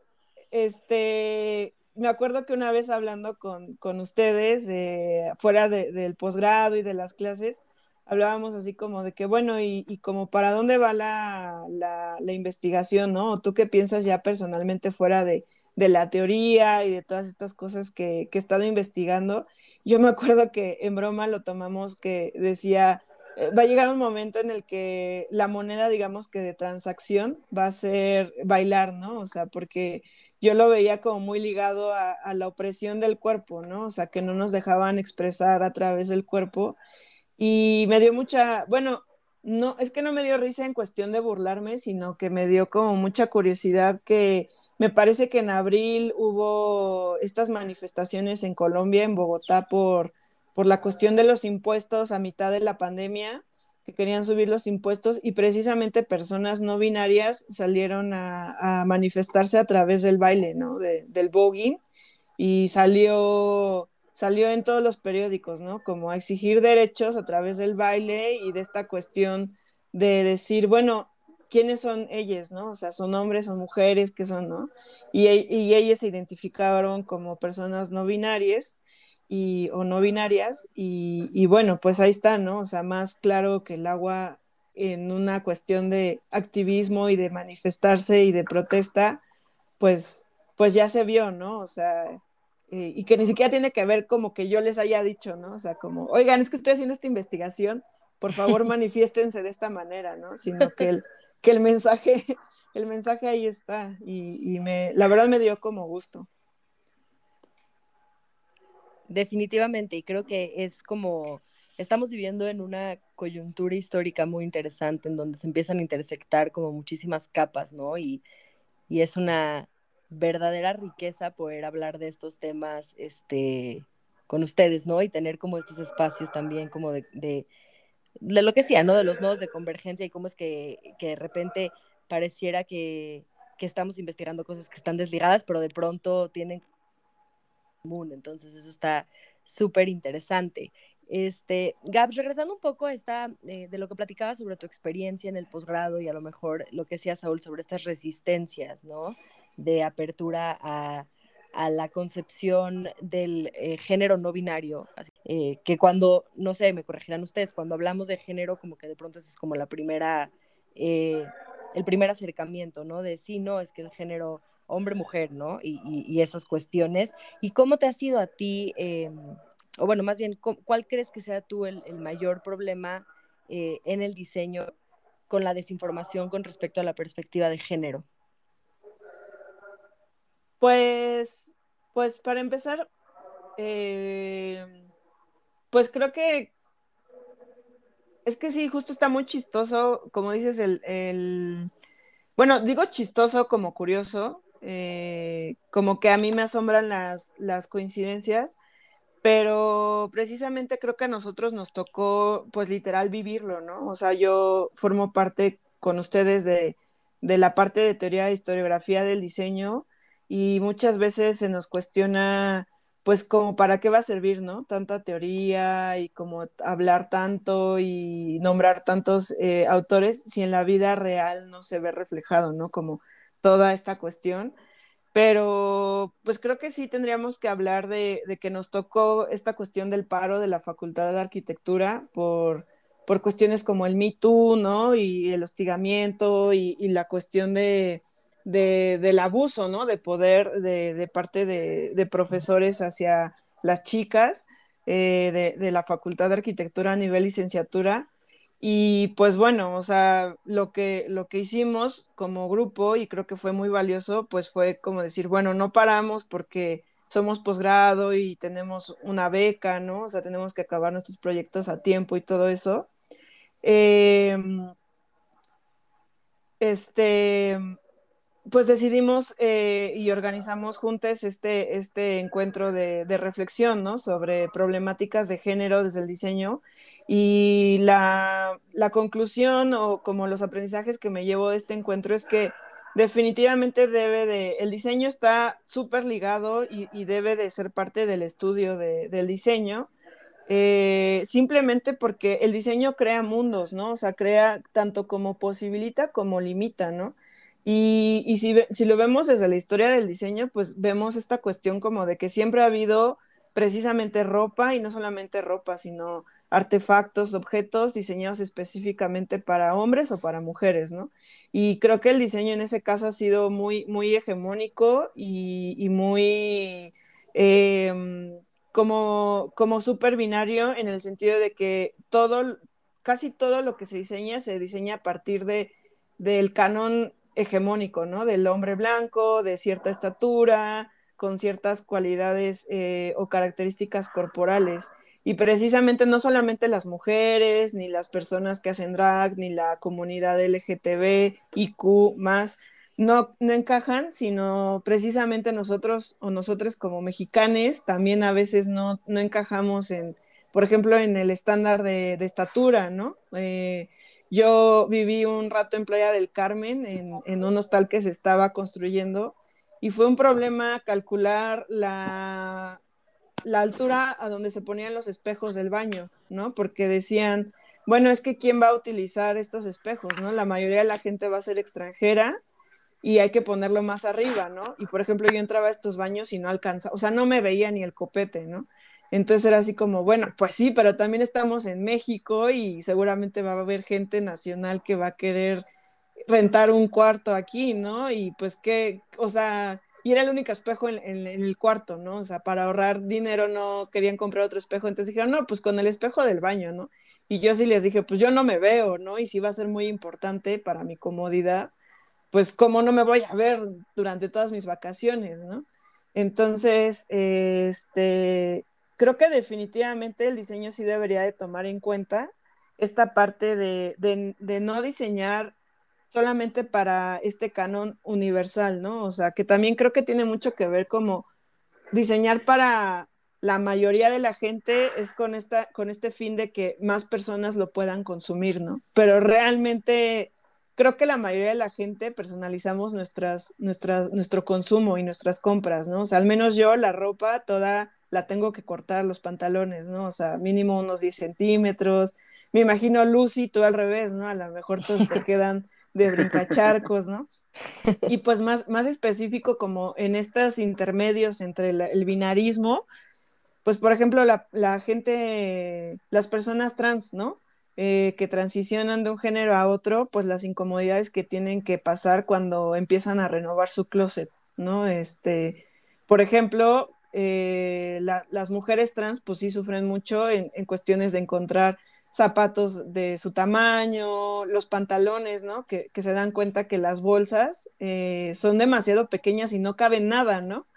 este, me acuerdo que una vez hablando con, ustedes, fuera del posgrado y de las clases, hablábamos así como de que, bueno, y, como para dónde va la, investigación, ¿no? ¿Tú qué piensas ya personalmente fuera de, la teoría y de todas estas cosas que, que, he estado investigando? Yo me acuerdo que en broma lo tomamos que decía, eh, va a llegar un momento en el que la moneda, digamos que de transacción, va a ser bailar, ¿no? O sea, porque yo lo veía como muy ligado a, a la opresión del cuerpo, ¿no? O sea, que no nos dejaban expresar a través del cuerpo y me dio mucha, bueno, no, es que no me dio risa en cuestión de burlarme, sino que me dio como mucha curiosidad que me parece que en abril hubo estas manifestaciones en Colombia, en Bogotá, por, por la cuestión de los impuestos a mitad de la pandemia, que querían subir los impuestos y precisamente personas no binarias salieron a, manifestarse a través del baile, ¿no? del voguing y salió salió en todos los periódicos, ¿no? Como a exigir derechos a través del baile y de esta cuestión de decir, bueno, ¿quiénes son ellas, no? O sea, son hombres, son mujeres, ¿qué son, no? Y, y ellas se identificaron como personas no binarias y, o no binarias y, y bueno, pues ahí está, ¿no? O sea, más claro que el agua en una cuestión de activismo y de manifestarse y de protesta, pues, pues ya se vio, ¿no? O sea, eh, y que ni siquiera tiene que ver como que yo les haya dicho, ¿no? O sea, como, oigan, es que estoy haciendo esta investigación, por favor manifiéstense de esta manera, ¿no? Sino que el, que el mensaje, el mensaje ahí está y, me, la verdad me dio como gusto. Definitivamente, y creo que es como, estamos viviendo en una coyuntura histórica muy interesante en donde se empiezan a intersectar como muchísimas capas, ¿no? Y, y es una, verdadera riqueza poder hablar de estos temas este, con ustedes, ¿no? Y tener como estos espacios también como de, de, lo que sea, ¿no? De los nodos de convergencia y cómo es que, que de repente pareciera que, que, estamos investigando cosas que están desligadas, pero de pronto tienen común. Entonces eso está súper interesante. Este, Gabs, regresando un poco a eh, de lo que platicabas sobre tu experiencia en el posgrado y a lo mejor lo que decía Saúl sobre estas resistencias, ¿no? De apertura a, la concepción del eh, género no binario, eh, que cuando, no sé, me corregirán ustedes, cuando hablamos de género, como que de pronto es como la primera, el primer acercamiento, ¿no? De sí, no, es que el género hombre-mujer, ¿no? Y, esas cuestiones. ¿Y cómo te ha sido a ti? O bueno, más bien, ¿cuál crees que sea tú el, mayor problema eh, en el diseño con la desinformación con respecto a la perspectiva de género? Pues, pues para empezar, eh, pues creo que es que sí, justo está muy chistoso, como dices, el, bueno, digo chistoso como curioso, eh, como que a mí me asombran las, las coincidencias, pero precisamente creo que a nosotros nos tocó, pues literal, vivirlo, ¿no? O sea, yo formo parte con ustedes de, de la parte de teoría e historiografía del diseño y muchas veces se nos cuestiona, pues como para qué va a servir, ¿no? Tanta teoría y como hablar tanto y nombrar tantos eh, autores si en la vida real no se ve reflejado, ¿no? Como toda esta cuestión. Pero pues creo que sí tendríamos que hablar de, que nos tocó esta cuestión del paro de la Facultad de Arquitectura por, por cuestiones como el Me Too, ¿no? Y el hostigamiento y la cuestión de, del abuso, ¿no? De poder de, parte de, profesores hacia las chicas eh, de, la Facultad de Arquitectura a nivel licenciatura. Y pues bueno, o sea, lo que, lo que hicimos como grupo, y creo que fue muy valioso, pues fue como decir, bueno, no paramos porque somos posgrado y tenemos una beca, ¿no? O sea, tenemos que acabar nuestros proyectos a tiempo y todo eso. Em, este, pues decidimos eh, y organizamos juntos este, este encuentro de, reflexión ¿no? sobre problemáticas de género desde el diseño y la, conclusión o como los aprendizajes que me llevo de este encuentro es que definitivamente debe de, el diseño está súper ligado y, debe de ser parte del estudio del diseño. Eh, simplemente porque el diseño crea mundos, ¿no? O sea, crea tanto como posibilita como limita, ¿no? Y, si, lo vemos desde la historia del diseño, pues vemos esta cuestión como de que siempre ha habido precisamente ropa y no solamente ropa, sino artefactos, objetos diseñados específicamente para hombres o para mujeres, ¿no? Y creo que el diseño en ese caso ha sido muy, muy hegemónico y, muy em, como, como súper binario en el sentido de que todo, casi todo lo que se diseña se diseña a partir de, del canon hegemónico, ¿no? Del hombre blanco, de cierta estatura, con ciertas cualidades eh, o características corporales. Y precisamente no solamente las mujeres, ni las personas que hacen drag, ni la comunidad LGTB, IQ, más, no, no encajan, sino precisamente nosotros o nosotros como mexicanos también a veces no, no encajamos en, por ejemplo, en el estándar de, estatura, ¿no? Eh, yo viví un rato en Playa del Carmen, en, un hostal que se estaba construyendo, y fue un problema calcular la, la altura a donde se ponían los espejos del baño, ¿no? Porque decían, bueno, es que ¿quién va a utilizar estos espejos, ¿no? La mayoría de la gente va a ser extranjera y hay que ponerlo más arriba, ¿no? Y por ejemplo, yo entraba a estos baños y no alcanzaba, o sea, no me veía ni el copete, ¿no? Entonces era así como, bueno, pues sí, pero también estamos en México y seguramente va a haber gente nacional que va a querer rentar un cuarto aquí, ¿no? Y pues que, o sea, y era el único espejo en, el cuarto, ¿no? O sea, para ahorrar dinero no querían comprar otro espejo, entonces dijeron, no, pues con el espejo del baño, ¿no? Y yo sí les dije, pues yo no me veo, ¿no? Y sí va a ser muy importante para mi comodidad, pues cómo no me voy a ver durante todas mis vacaciones, ¿no? Entonces, este, creo que definitivamente el diseño sí debería de tomar en cuenta esta parte de, no diseñar solamente para este canon universal, ¿no? O sea, que también creo que tiene mucho que ver como diseñar para la mayoría de la gente es con, esta, con este fin de que más personas lo puedan consumir, ¿no? Pero realmente creo que la mayoría de la gente personalizamos nuestras, nuestras, nuestro consumo y nuestras compras, ¿no? O sea, al menos yo la ropa toda la tengo que cortar los pantalones, ¿no? O sea, mínimo unos 10 centímetros. Me imagino Lucy, tú al revés, ¿no? A lo mejor todos te quedan de brincacharcos, ¿no? Y pues más, más específico como en estos intermedios entre el binarismo, pues por ejemplo la, gente, las personas trans, ¿no? Eh, que transicionan de un género a otro, pues las incomodidades que tienen que pasar cuando empiezan a renovar su closet, ¿no? Este, por ejemplo, eh, las mujeres trans pues sí sufren mucho en, cuestiones de encontrar zapatos de su tamaño, los pantalones, ¿no? Que, se dan cuenta que las bolsas eh, son demasiado pequeñas y no caben nada, ¿no?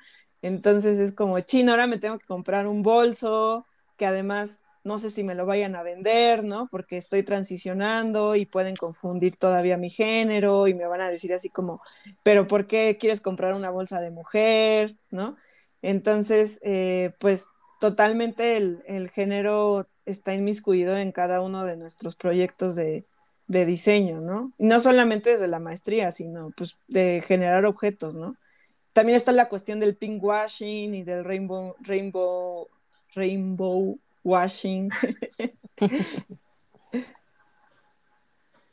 Entonces es como, chino, ahora me tengo que comprar un bolso que además no sé si me lo vayan a vender, ¿no? Porque estoy transicionando y pueden confundir todavía mi género y me van a decir así como, pero ¿por qué quieres comprar una bolsa de mujer, ¿no? Entonces, eh, pues totalmente el, género está inmiscuido en cada uno de nuestros proyectos de, diseño, ¿no? No solamente desde la maestría, sino pues de generar objetos, ¿no? También está la cuestión del pink washing y del rainbow, rainbow, rainbow washing.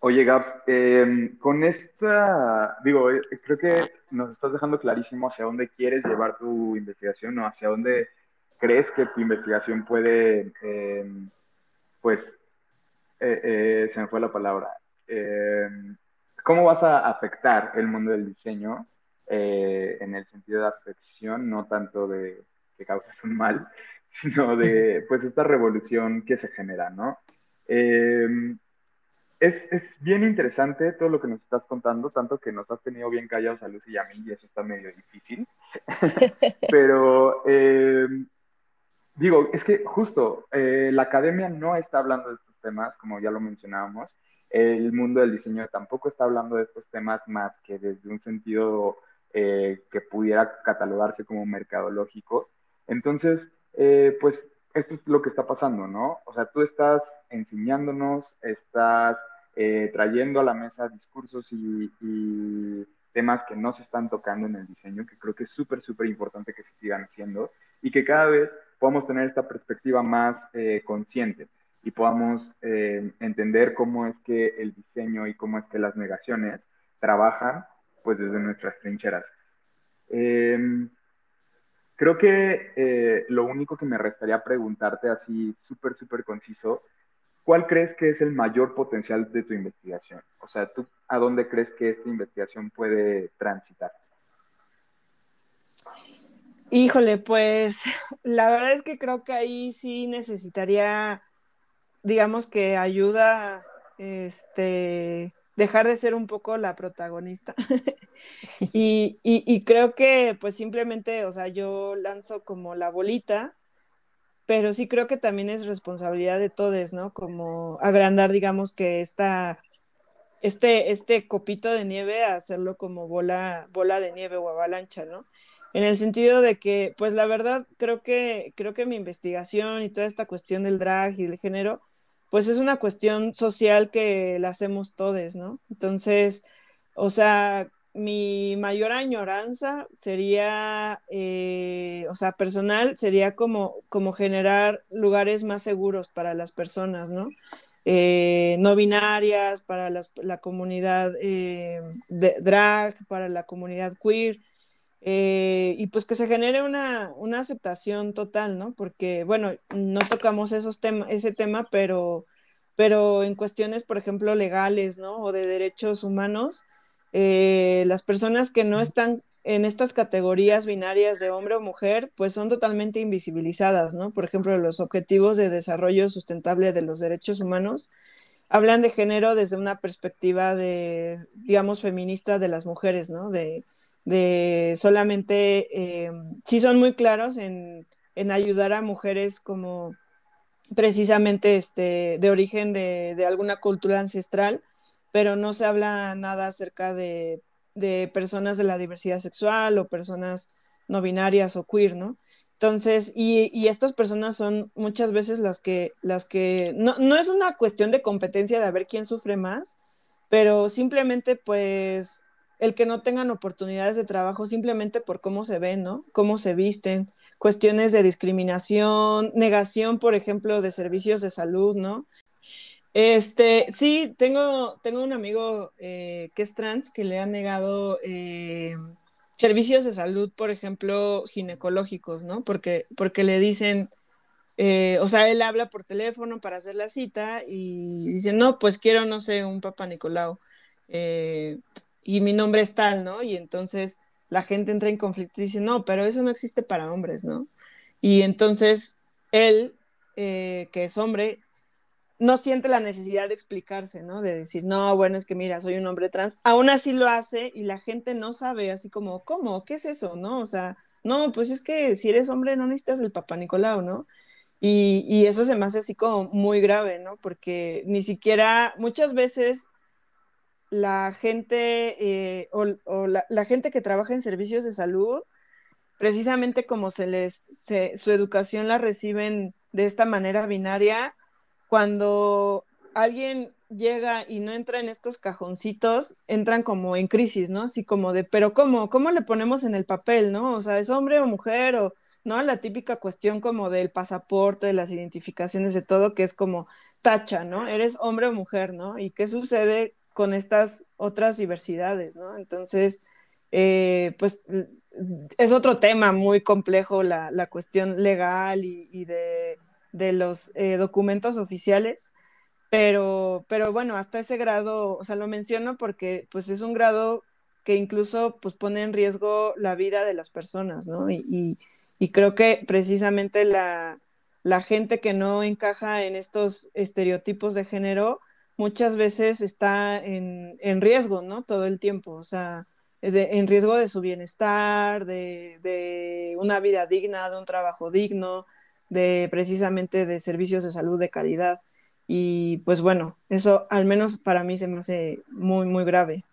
Oye, Gab, em, con esta, digo, eh, creo que nos estás dejando clarísimo hacia dónde quieres llevar tu investigación o hacia dónde crees que tu investigación puede, em, pues, eh, eh, se me fue la palabra. Em, ¿Cómo vas a afectar el mundo del diseño en el sentido de afección, no tanto de que causas un mal, sino de pues esta revolución que se genera, ¿no? Es, es, bien interesante todo lo que nos estás contando, tanto que nos has tenido bien callados a Lucy y a mí, y eso está medio difícil. Pero em, digo, es que justo eh, la academia no está hablando de estos temas, como ya lo mencionábamos. El mundo del diseño tampoco está hablando de estos temas más que desde un sentido eh, que pudiera catalogarse como mercadológico. Entonces, eh, pues esto es lo que está pasando, ¿no? O sea, tú estás enseñándonos, estás eh, trayendo a la mesa discursos y, temas que no se están tocando en el diseño, que creo que es súper, súper importante que se sigan haciendo y que cada vez podamos tener esta perspectiva más eh, consciente y podamos entender cómo es que el diseño y cómo es que las negaciones trabajan pues desde nuestras trincheras. Em, Creo que eh, lo único que me restaría preguntarte así súper, súper conciso, ¿cuál crees que es el mayor potencial de tu investigación? O sea, ¿tú a dónde crees que esta investigación puede transitar? Híjole, pues la verdad es que creo que ahí sí necesitaría, digamos que ayuda, este, dejar de ser un poco la protagonista. y, creo que pues simplemente, o sea, yo lanzo como la bolita, pero sí creo que también es responsabilidad de todos, ¿no? Como agrandar, digamos, que esta, este, este copito de nieve, hacerlo como bola, bola de nieve o avalancha, ¿no? En el sentido de que, pues la verdad, creo que, creo que mi investigación y toda esta cuestión del drag y el género, pues es una cuestión social que la hacemos todos, ¿no? Entonces, o sea, mi mayor añoranza sería, eh, o sea, personal, sería como, como generar lugares más seguros para las personas, ¿no? Eh, no binarias, para la comunidad eh, de drag, para la comunidad queer, y pues que se genere una, una, aceptación total, ¿no? Porque, bueno, no tocamos esos ese tema, pero, pero en cuestiones, por ejemplo, legales, ¿no? O de derechos humanos, eh, las personas que no están en estas categorías binarias de hombre o mujer, pues son totalmente invisibilizadas, ¿no? Por ejemplo, los objetivos de desarrollo sustentable de los derechos humanos hablan de género desde una perspectiva de, digamos, feminista de las mujeres, ¿no? De, de solamente, eh, sí son muy claros en, ayudar a mujeres como precisamente este, de origen de, alguna cultura ancestral, pero no se habla nada acerca de, personas de la diversidad sexual o personas no binarias o queer, ¿no? Entonces, y, estas personas son muchas veces las que, las que, no, no es una cuestión de competencia de a ver quién sufre más, pero simplemente pues el que no tengan oportunidades de trabajo simplemente por cómo se ven, ¿no? Cómo se visten, cuestiones de discriminación, negación, por ejemplo, de servicios de salud, ¿no? Este, sí, tengo, tengo un amigo eh, que es trans que le han negado eh, servicios de salud, por ejemplo, ginecológicos, ¿no? Porque, porque le dicen, eh, o sea, él habla por teléfono para hacer la cita y dice, no, pues quiero, no sé, un papá Nicolau y mi nombre es tal, ¿no? Y entonces la gente entra en conflicto y dice, no, pero eso no existe para hombres, ¿no? Y entonces él, que es hombre, no siente la necesidad de explicarse, ¿no? De decir, no, bueno, es que mira, soy un hombre trans. Aún así lo hace y la gente no sabe, así como, ¿cómo? ¿Qué es eso? ¿No? O sea, no, pues es que si eres hombre no necesitas el papá Nicolau, ¿no? Y, y eso se me hace así como muy grave, ¿no? Porque ni siquiera, muchas veces la gente eh, o, la, gente que trabaja en servicios de salud, precisamente como se les, su educación la reciben de esta manera binaria, cuando alguien llega y no entra en estos cajoncitos, entran como en crisis, ¿no? Así como de, pero ¿cómo? ¿Cómo le ponemos en el papel, ¿no? O sea, ¿es hombre o mujer? O, ¿no? La típica cuestión como del pasaporte, de las identificaciones, de todo, que es como tacha, ¿no? ¿Eres hombre o mujer, ¿no? ¿Y qué sucede con estas otras diversidades, ¿no? Entonces, eh, pues es otro tema muy complejo la, cuestión legal y, de, los eh, documentos oficiales, pero, pero bueno, hasta ese grado, o sea, lo menciono porque pues es un grado que incluso pues pone en riesgo la vida de las personas, ¿no? Y, creo que precisamente la, la gente que no encaja en estos estereotipos de género, muchas veces está en, riesgo, ¿no? Todo el tiempo, o sea, en riesgo de su bienestar, de, una vida digna, de un trabajo digno, de precisamente de servicios de salud de calidad. Y pues bueno, eso al menos para mí se me hace muy, muy grave.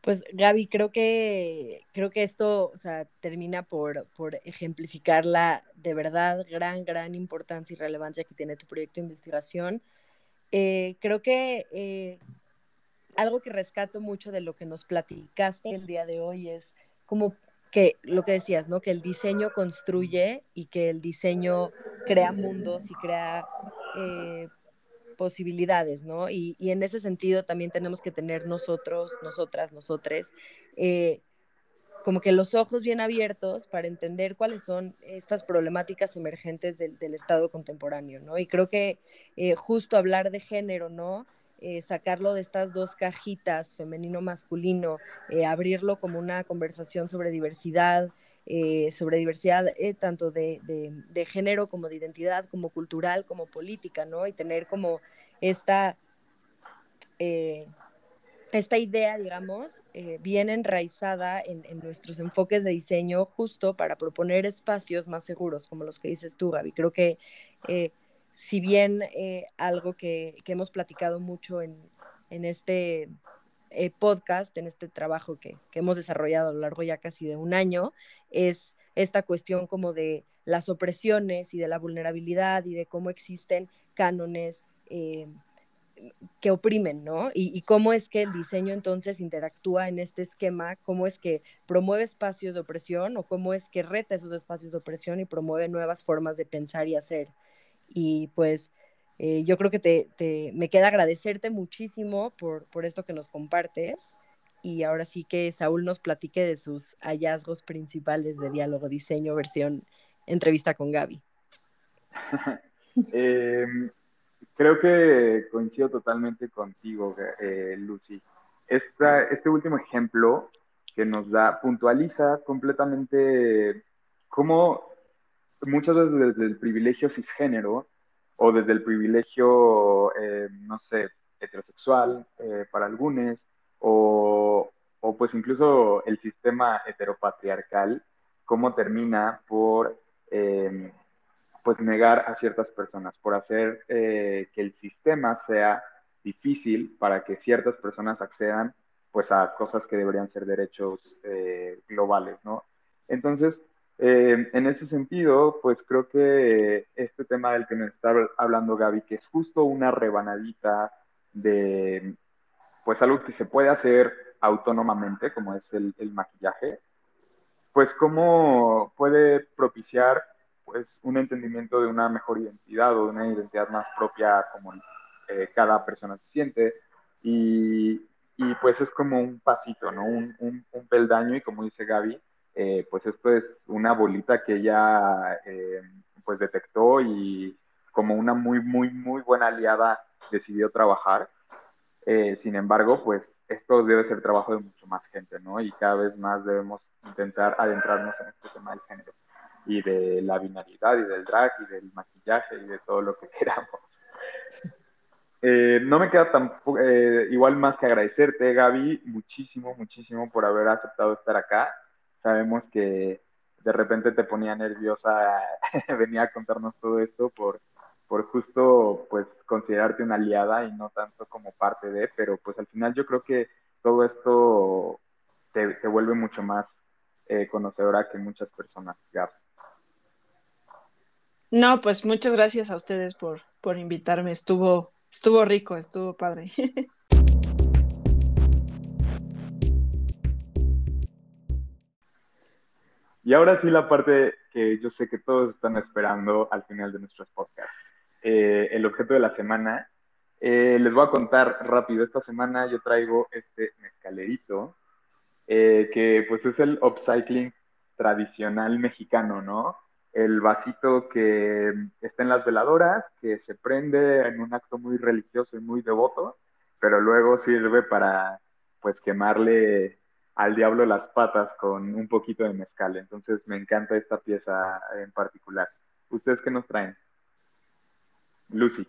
Pues Gaby, creo que, creo que esto o sea, termina por, por ejemplificar la de verdad gran, gran importancia y relevancia que tiene tu proyecto de investigación. Eh, creo que eh, algo que rescato mucho de lo que nos platicaste el día de hoy es como que lo que decías, ¿no? Que el diseño construye y que el diseño crea mundos y crea eh, posibilidades, ¿no? Y, en ese sentido también tenemos que tener nosotros, nosotras, nosotres, eh, como que los ojos bien abiertos para entender cuáles son estas problemáticas emergentes del, Estado contemporáneo, ¿no? Y creo que eh, justo hablar de género, ¿no? Eh, sacarlo de estas dos cajitas, femenino-masculino, abrirlo como una conversación sobre diversidad, eh, sobre diversidad eh, tanto de, género como de identidad, como cultural, como política, ¿no? Y tener como esta, eh, esta idea, digamos, bien enraizada en, nuestros enfoques de diseño justo para proponer espacios más seguros, como los que dices tú, Gaby. Creo que si bien algo que, que, hemos platicado mucho en, en este eh, podcast, en este trabajo que, hemos desarrollado a lo largo ya casi de un año, es esta cuestión como de las opresiones y de la vulnerabilidad y de cómo existen cánones eh, que oprimen, ¿no? Y, cómo es que el diseño entonces interactúa en este esquema, cómo es que promueve espacios de opresión o cómo es que reta esos espacios de opresión y promueve nuevas formas de pensar y hacer. Y pues eh, yo creo que te, me queda agradecerte muchísimo por, esto que nos compartes y ahora sí que Saúl nos platique de sus hallazgos principales de diálogo diseño versión entrevista con Gaby. Em, creo que coincido totalmente contigo, eh, Lucy. este último ejemplo que nos da puntualiza completamente cómo muchas veces desde el privilegio cisgénero o desde el privilegio, eh, no sé, heterosexual eh, para algunos, o, o, pues incluso el sistema heteropatriarcal, cómo termina por eh, pues negar a ciertas personas, por hacer que el sistema sea difícil para que ciertas personas accedan pues a cosas que deberían ser derechos globales, ¿no? Entonces, eh, en ese sentido, pues creo que este tema del que nos está hablando Gaby, que es justo una rebanadita de, pues algo que se puede hacer autónomamente, como es el, maquillaje, pues cómo puede propiciar pues un entendimiento de una mejor identidad o de una identidad más propia como eh, cada persona se siente y, y, pues es como un pasito, ¿no? Un, un, un peldaño y como dice Gaby, eh, pues esto es una bolita que ella eh, pues detectó y como una muy, muy, muy buena aliada decidió trabajar. Eh, sin embargo, pues esto debe ser trabajo de mucho más gente, ¿no? Y cada vez más debemos intentar adentrarnos en este tema del género y de la binaridad y del drag y del maquillaje y de todo lo que queramos. No me queda tampoco, igual más que agradecerte, Gaby, muchísimo, muchísimo por haber aceptado estar acá. Sabemos que de repente te ponía nerviosa venía a contarnos todo esto por, por justo pues considerarte una aliada y no tanto como parte de, pero pues al final yo creo que todo esto te, te vuelve mucho más eh, conocedora que muchas personas. Gab. No, pues muchas gracias a ustedes por, por invitarme. Estuvo, estuvo rico, estuvo padre. Y ahora sí la parte que yo sé que todos están esperando al final de nuestros podcasts. Eh, el objeto de la semana. Eh, les voy a contar rápido. Esta semana yo traigo este mezcalerito, eh, que pues es el upcycling tradicional mexicano, ¿no? el vasito que está en las veladoras, que se prende en un acto muy religioso y muy devoto, pero luego sirve para pues quemarle al diablo las patas con un poquito de mezcal. Entonces me encanta esta pieza en particular. ¿Ustedes qué nos traen? Lucy.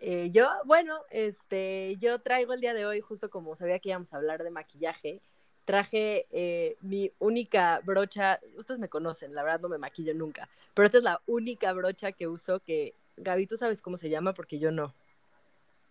Eh, yo, bueno, este, yo traigo el día de hoy, justo como sabía que íbamos a hablar de maquillaje, traje eh, mi única brocha, ustedes me conocen, la verdad no me maquillo nunca, pero esta es la única brocha que uso que, Gaby, ¿tú sabes cómo se llama? Porque yo no.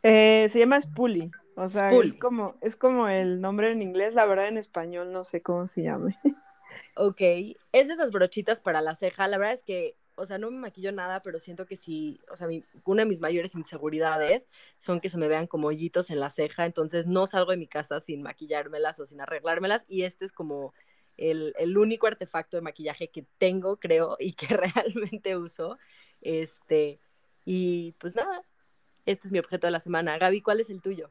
Eh, se llama Spoolie, o sea, es como, es como el nombre en inglés, la verdad en español no sé cómo se llame. Ok, es de esas brochitas para la ceja, la verdad es que o sea, no me maquillo nada, pero siento que sí, o sea, una de mis mayores inseguridades son que se me vean como hoyitos en la ceja, entonces no salgo de mi casa sin maquillármelas o sin arreglármelas y este es como el, único artefacto de maquillaje que tengo, creo, y que realmente uso. Este, y pues nada, este es mi objeto de la semana. Gaby, ¿cuál es el tuyo?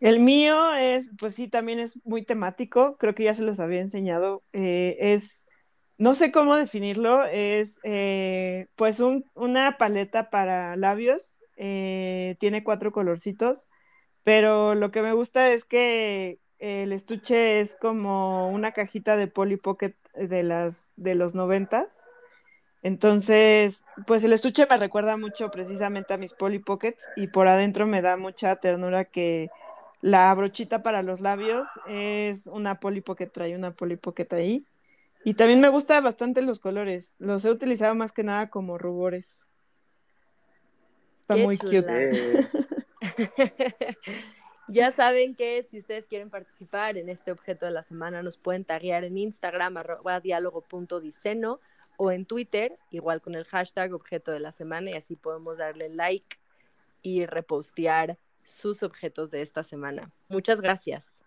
El mío es, pues sí, también es muy temático, creo que ya se los había enseñado, eh, es no sé cómo definirlo, es eh, pues una paleta para labios, eh, tiene cuatro colorcitos, pero lo que me gusta es que el estuche es como una cajita de Polly Pocket de, las, de los noventas. Entonces, pues el estuche me recuerda mucho precisamente a mis Polly Pockets y por adentro me da mucha ternura que la brochita para los labios es una Polly Pocket, trae una Polly Pocket ahí. Y también me gustan bastante los colores. Los he utilizado más que nada como rubores. Está muy cute. ya saben que si ustedes quieren participar en este objeto de la semana, nos pueden taguear en Instagram, arroba diálogo.diceno, o en Twitter, igual con el hashtag objeto de la semana, y así podemos darle like y repostear sus objetos de esta semana. Muchas gracias.